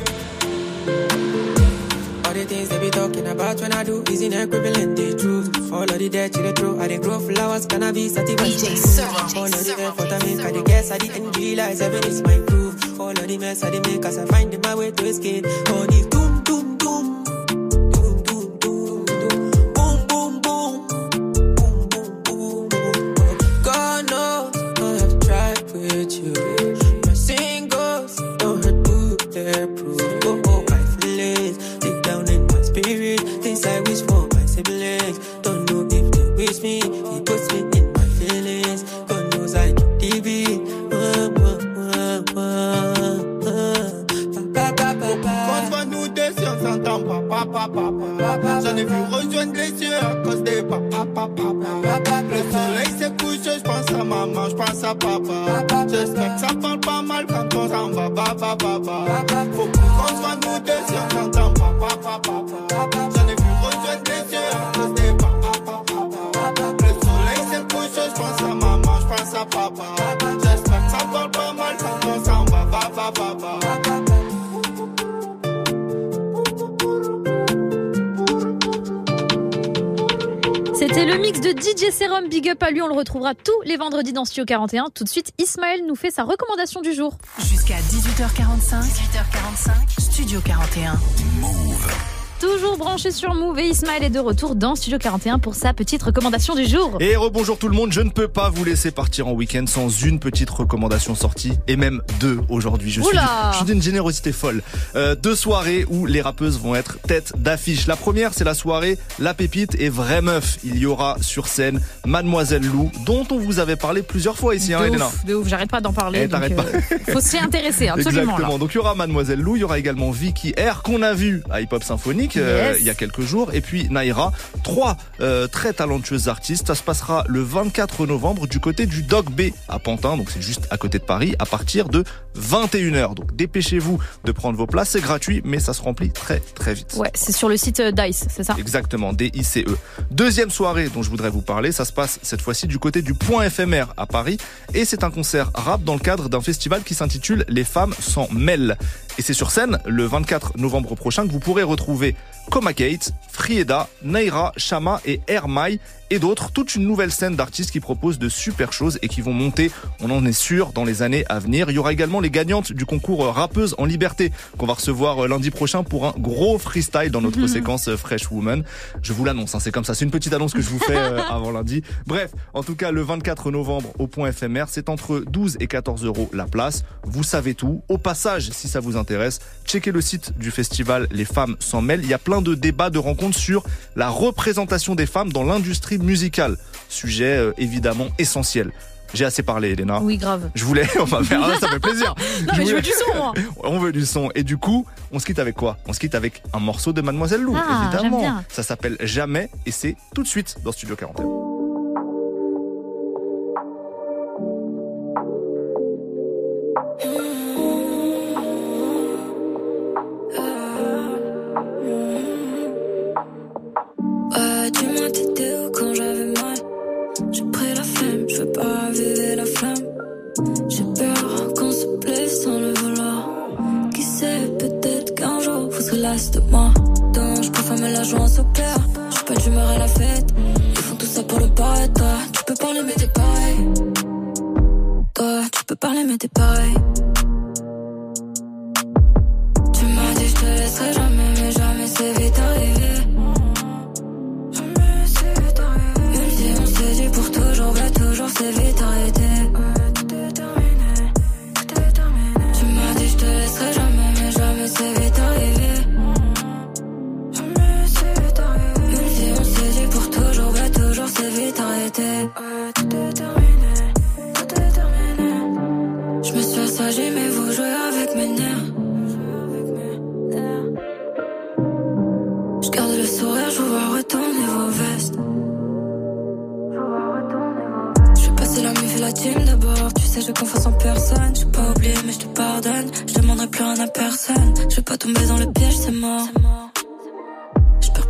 All the things they be talking about when I do is in equivalent the truth. All of the dirt to the throw, I dey grow flowers, cannabis, I DJ Servo. All of the effort I make, I dey guess, I didn't realize heaven is my proof. All of the mess I dey make, as I find my way to escape. All the le retrouvera tous les vendredis dans Studio 41. Tout de suite, Ismaël nous fait sa recommandation du jour. Jusqu'à 18h45. 18h45. Studio 41. Toujours branché sur Move et Ismaël est de retour dans Studio 41 pour sa petite recommandation du jour. Et rebonjour tout le monde, je ne peux pas vous laisser partir en week-end sans une petite recommandation sortie, et même deux aujourd'hui. Je suis, Oula je suis d'une générosité folle. Euh, deux soirées où les rappeuses vont être tête d'affiche. La première, c'est la soirée La Pépite et Vraie Meuf. Il y aura sur scène Mademoiselle Lou, dont on vous avait parlé plusieurs fois ici, hein, de Elena. ouf, de ouf, j'arrête pas d'en parler. Eh, donc, t'arrêtes euh, faut s'y intéresser, absolument. Exactement. là. Donc il y aura Mademoiselle Lou, il y aura également Vicky R qu'on a vu à Hip Hop Symphonique euh, il y a quelques jours, et puis Naira. Trois euh, très talentueuses artistes. Ça se passera le 24 novembre du côté du Doc B à Pantin, donc c'est juste à côté de Paris, à partir de 21h. Donc dépêchez-vous de prendre vos places, c'est gratuit, mais ça se remplit très très vite. Ouais, c'est sur le site euh, Dice, c'est ça Exactement, DICE. Deuxième soirée dont je voudrais vous parler, ça se passe cette fois-ci du côté du Point éphémère à Paris et c'est un concert rap dans le cadre d'un festival qui s'intitule Les femmes s'en mêlent. Et c'est sur scène le 24 novembre prochain que vous pourrez retrouver Coma Kate, Frieda, Naira, Shama et Hermai et d'autres, toute une nouvelle scène d'artistes qui proposent de super choses et qui vont monter, on en est sûr, dans les années à venir. Il y aura également les gagnantes du concours Rappeuse en Liberté qu'on va recevoir euh, lundi prochain pour un gros freestyle dans notre Mhm. séquence euh, Fresh Woman. Je vous l'annonce, hein, c'est comme ça, c'est une petite annonce que je vous fais euh, avant lundi. Bref, en tout cas, le 24 novembre au point éphémère, c'est entre 12 et 14 euros la place. Vous savez tout. Au passage, si ça vous intéresse, checker le site du festival Les Femmes s'en mêlent. Il y a plein de débats, de rencontres sur la représentation des femmes dans l'industrie musicale. Sujet euh, évidemment essentiel. J'ai assez parlé, Elena. Oui, grave. Je voulais, on va faire, ah, ça fait plaisir. Non, mais je veux du son, moi. On veut du son. Et du coup, on se quitte avec quoi? On se quitte avec un morceau de Mademoiselle Lou, Ah, évidemment. bien. Ça s'appelle Jamais et c'est tout de suite dans Studio 41. Jouer en sopère Je suis pas d'humeur à la fête. Ils font tout ça pour le paraître Toi, Tu peux parler mais t'es pareil. Toi, tu peux parler mais t'es pareil. Tu m'as dit je te laisserai jamais mais jamais c'est vite arrivé. Même si on s'est dit pour toujours, va toujours c'est vite arrêté. Vite arrêté. Je me suis assagi, mais vous jouez avec mes nerfs. Je garde le sourire, je vous vois retourner vos vestes. Je passer la nuit et la team d'abord. Tu sais, j'ai confiance en personne. J'ai pas oublié, mais je te pardonne. Je demanderai plus rien à personne. Je vais pas tomber dans le piège, c'est mort.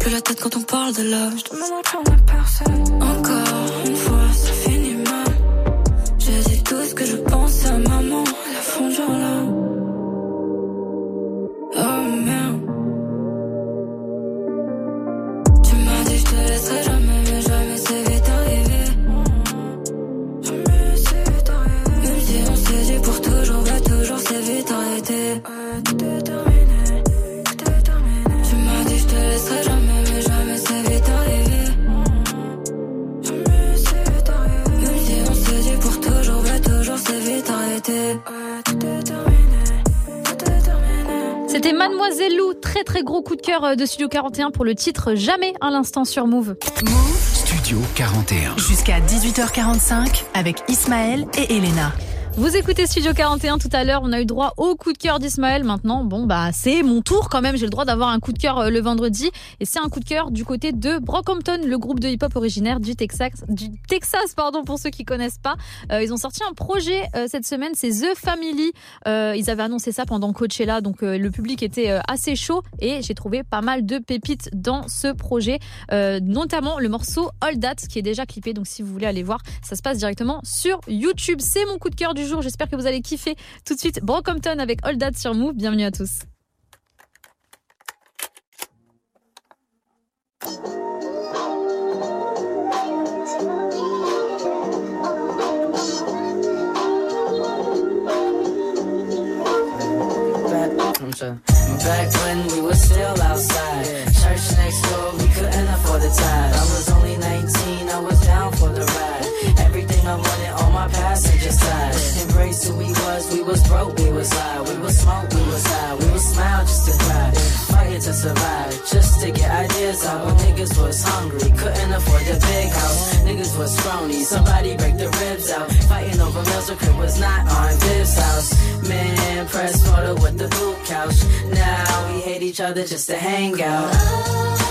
Je plus la tête quand on parle de love. Je rien à personne. Encore une fois, c'est fini, mal. J'ai dit tout ce que je pense à maman. La jour, là. Oh merde. Tu m'as dit je te laisserai jamais, mais jamais c'est vite arrivé. Jamais c'est vite arrivé. Même si on s'est dit pour toujours, va toujours c'est vite arrêté. C'était Mademoiselle Lou, très très gros coup de cœur euh, de Studio 41 pour le titre Jamais à l'instant sur Move. Studio 41. Jusqu'à 18h45 avec Ismaël et Elena. Vous écoutez Studio 41 tout à l'heure, on a eu droit au coup de cœur d'Ismaël. Maintenant, bon bah c'est mon tour quand même, j'ai le droit d'avoir un coup de cœur euh, le vendredi et c'est un coup de cœur du côté de Brockhampton, le groupe de hip-hop originaire du Texas, du Texas pardon pour ceux qui connaissent pas. Euh, ils ont sorti un projet euh, cette semaine, c'est The Family. Ils avaient annoncé ça pendant Coachella, donc le public était assez chaud et j'ai trouvé pas mal de pépites dans ce projet, notamment le morceau All That qui est déjà clippé. Donc si vous voulez aller voir, ça se passe directement sur YouTube. C'est mon coup de cœur du J'espère que vous allez kiffer. Tout de suite, Brockhampton avec All That sur Move. Bienvenue à tous. back, I'm sorry. back when we were still outside. Church next door, we couldn't afford the tide. I was only 19, I was down for the ride. I wanted on my passenger side. Embrace who we was, we was broke, we was high. We was smoke, we was high. We was smile just to cry. Fighting to survive, just to get ideas out. When niggas was hungry, couldn't afford the big house. Niggas was scrawny, somebody break the ribs out. Fighting over meals, the crib was not on this house. Man, press photo with the blue couch. Now we hate each other just to hang out.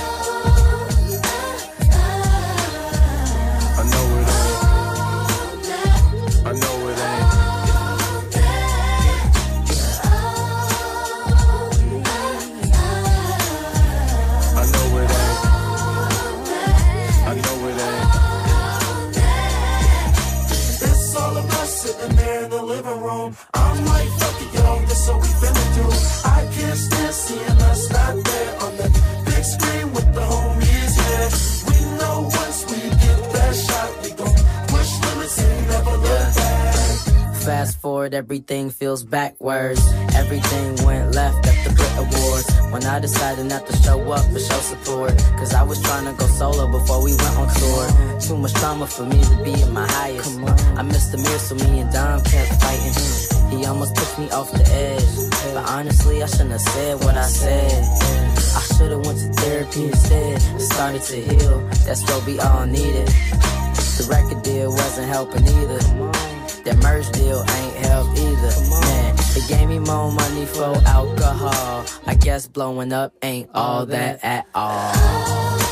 Fast forward, everything feels backwards. Everything went left at the Brit Awards. When I decided not to show up or show support. Cause I was trying to go solo before we went on tour. Too much trauma for me to be at my highest. I missed the mirror, so me and Dom kept fighting. He almost pushed me off the edge. But honestly, I shouldn't have said what I said. I should have went to therapy instead. Started to heal. That's what we all needed. The record deal wasn't helping either. That merge deal ain't help either. Man, it gave me more money for alcohol. I guess blowing up ain't all that at all.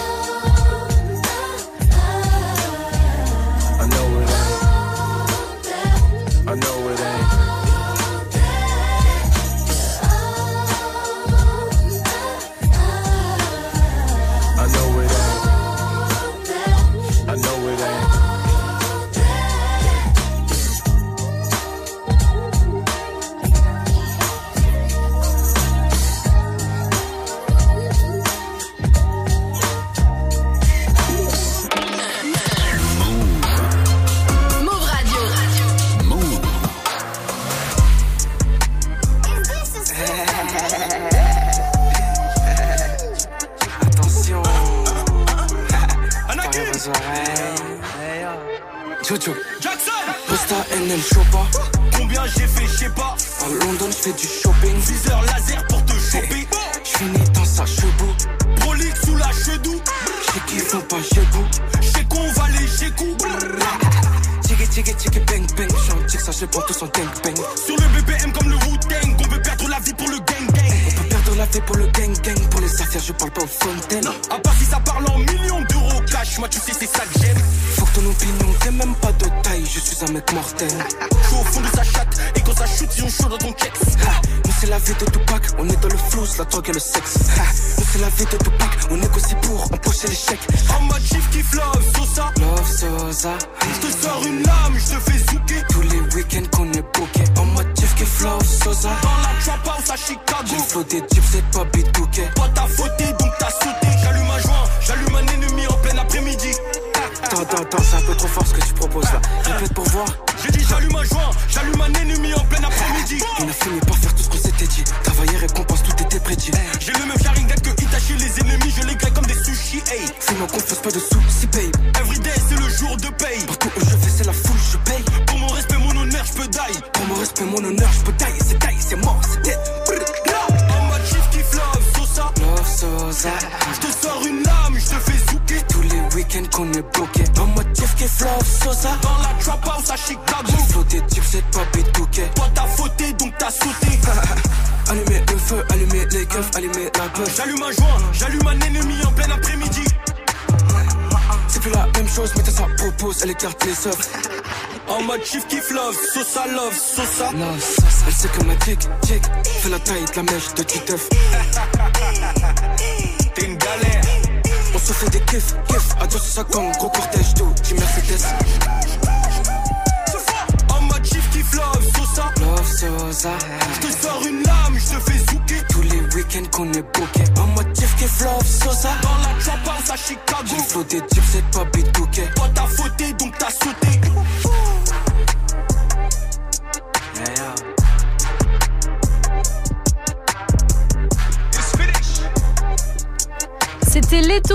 Posta NL Chopa. Combien j'ai fait, je sais pas. À London, je fais du shopping. Viseur laser pour te choper. Je finis dans sa chevaux. Prolique sous la chedou. J'sais qu'ils font pas jebou. Chez qu'on va les chez coup. Tchiki tchiki tchiki bang bang. J'en que ça, je prends tous en tank Je suis un mec mortel. Je suis au fond de sa chatte. Et quand ça shoot, ils ont chaud dans ton checks. Nous c'est la vie de Tupac, on est dans le flou, la drogue et le sexe. Nous c'est la vie de Tupac, on négocie pour empocher les chèques. En mode chief kiff love, Sosa. Love Sosa. Je te sors une lame, je te fais zouker. Tous les week-ends qu'on est booké. En mode chief qui flow Sosa. Dans la trap house à Chicago. J'ai flow des chips, c'est pas bitouké. En mode chief kiff love, Sosa love, Sosa. Love Sosa. Elle sait que ma tic, tic, fait la taille de la mèche de Titeuf. T'es une galère. On se fait des kiffs, kiffs, adieu sur sa gang, gros cortège d'eau, Jim Mercedes. En mode chief kiff love, Sosa. Love Sosa. Je te sors une lame, je te fais zouker. Tous les week-ends qu'on est booké. En mode chief qui flow Sosa. Dans la trap house à Chicago. J'ai des chips, c'est pas bitouké. Toi t'as fauté,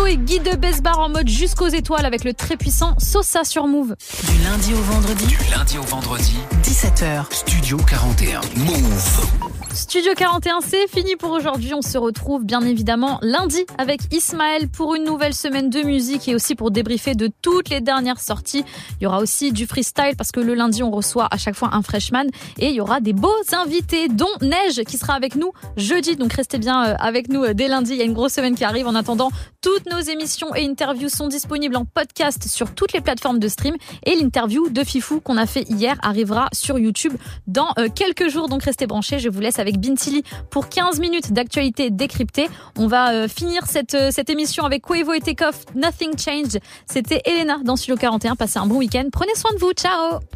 Et Guy de Besbar en mode jusqu'aux étoiles avec le très puissant Sosa sur Move. Du lundi au vendredi, Du lundi au vendredi, 17h. Studio 41. Move. Studio 41, c'est fini pour aujourd'hui. On se retrouve bien évidemment lundi avec Ismaël pour une nouvelle semaine de musique et aussi pour débriefer de toutes les dernières sorties. Il y aura aussi du freestyle parce que le lundi, on reçoit à chaque fois un freshman et il y aura des beaux invités, dont Neige qui sera avec nous jeudi. Donc restez bien euh, avec nous euh, dès lundi. Il y a une grosse semaine qui arrive. En attendant, toutes nos émissions et interviews sont disponibles en podcast sur toutes les plateformes de stream et l'interview de Fifou qu'on a fait hier arrivera sur YouTube dans euh, quelques jours. Donc restez branchés. Je vous laisse avec Pour 15 minutes d'actualité décryptée. On va euh, finir cette, euh, cette émission avec Quavo et Takeoff, Nothing Changed. C'était Elena dans Studio 41. Passez un bon week-end. Prenez soin de vous. Ciao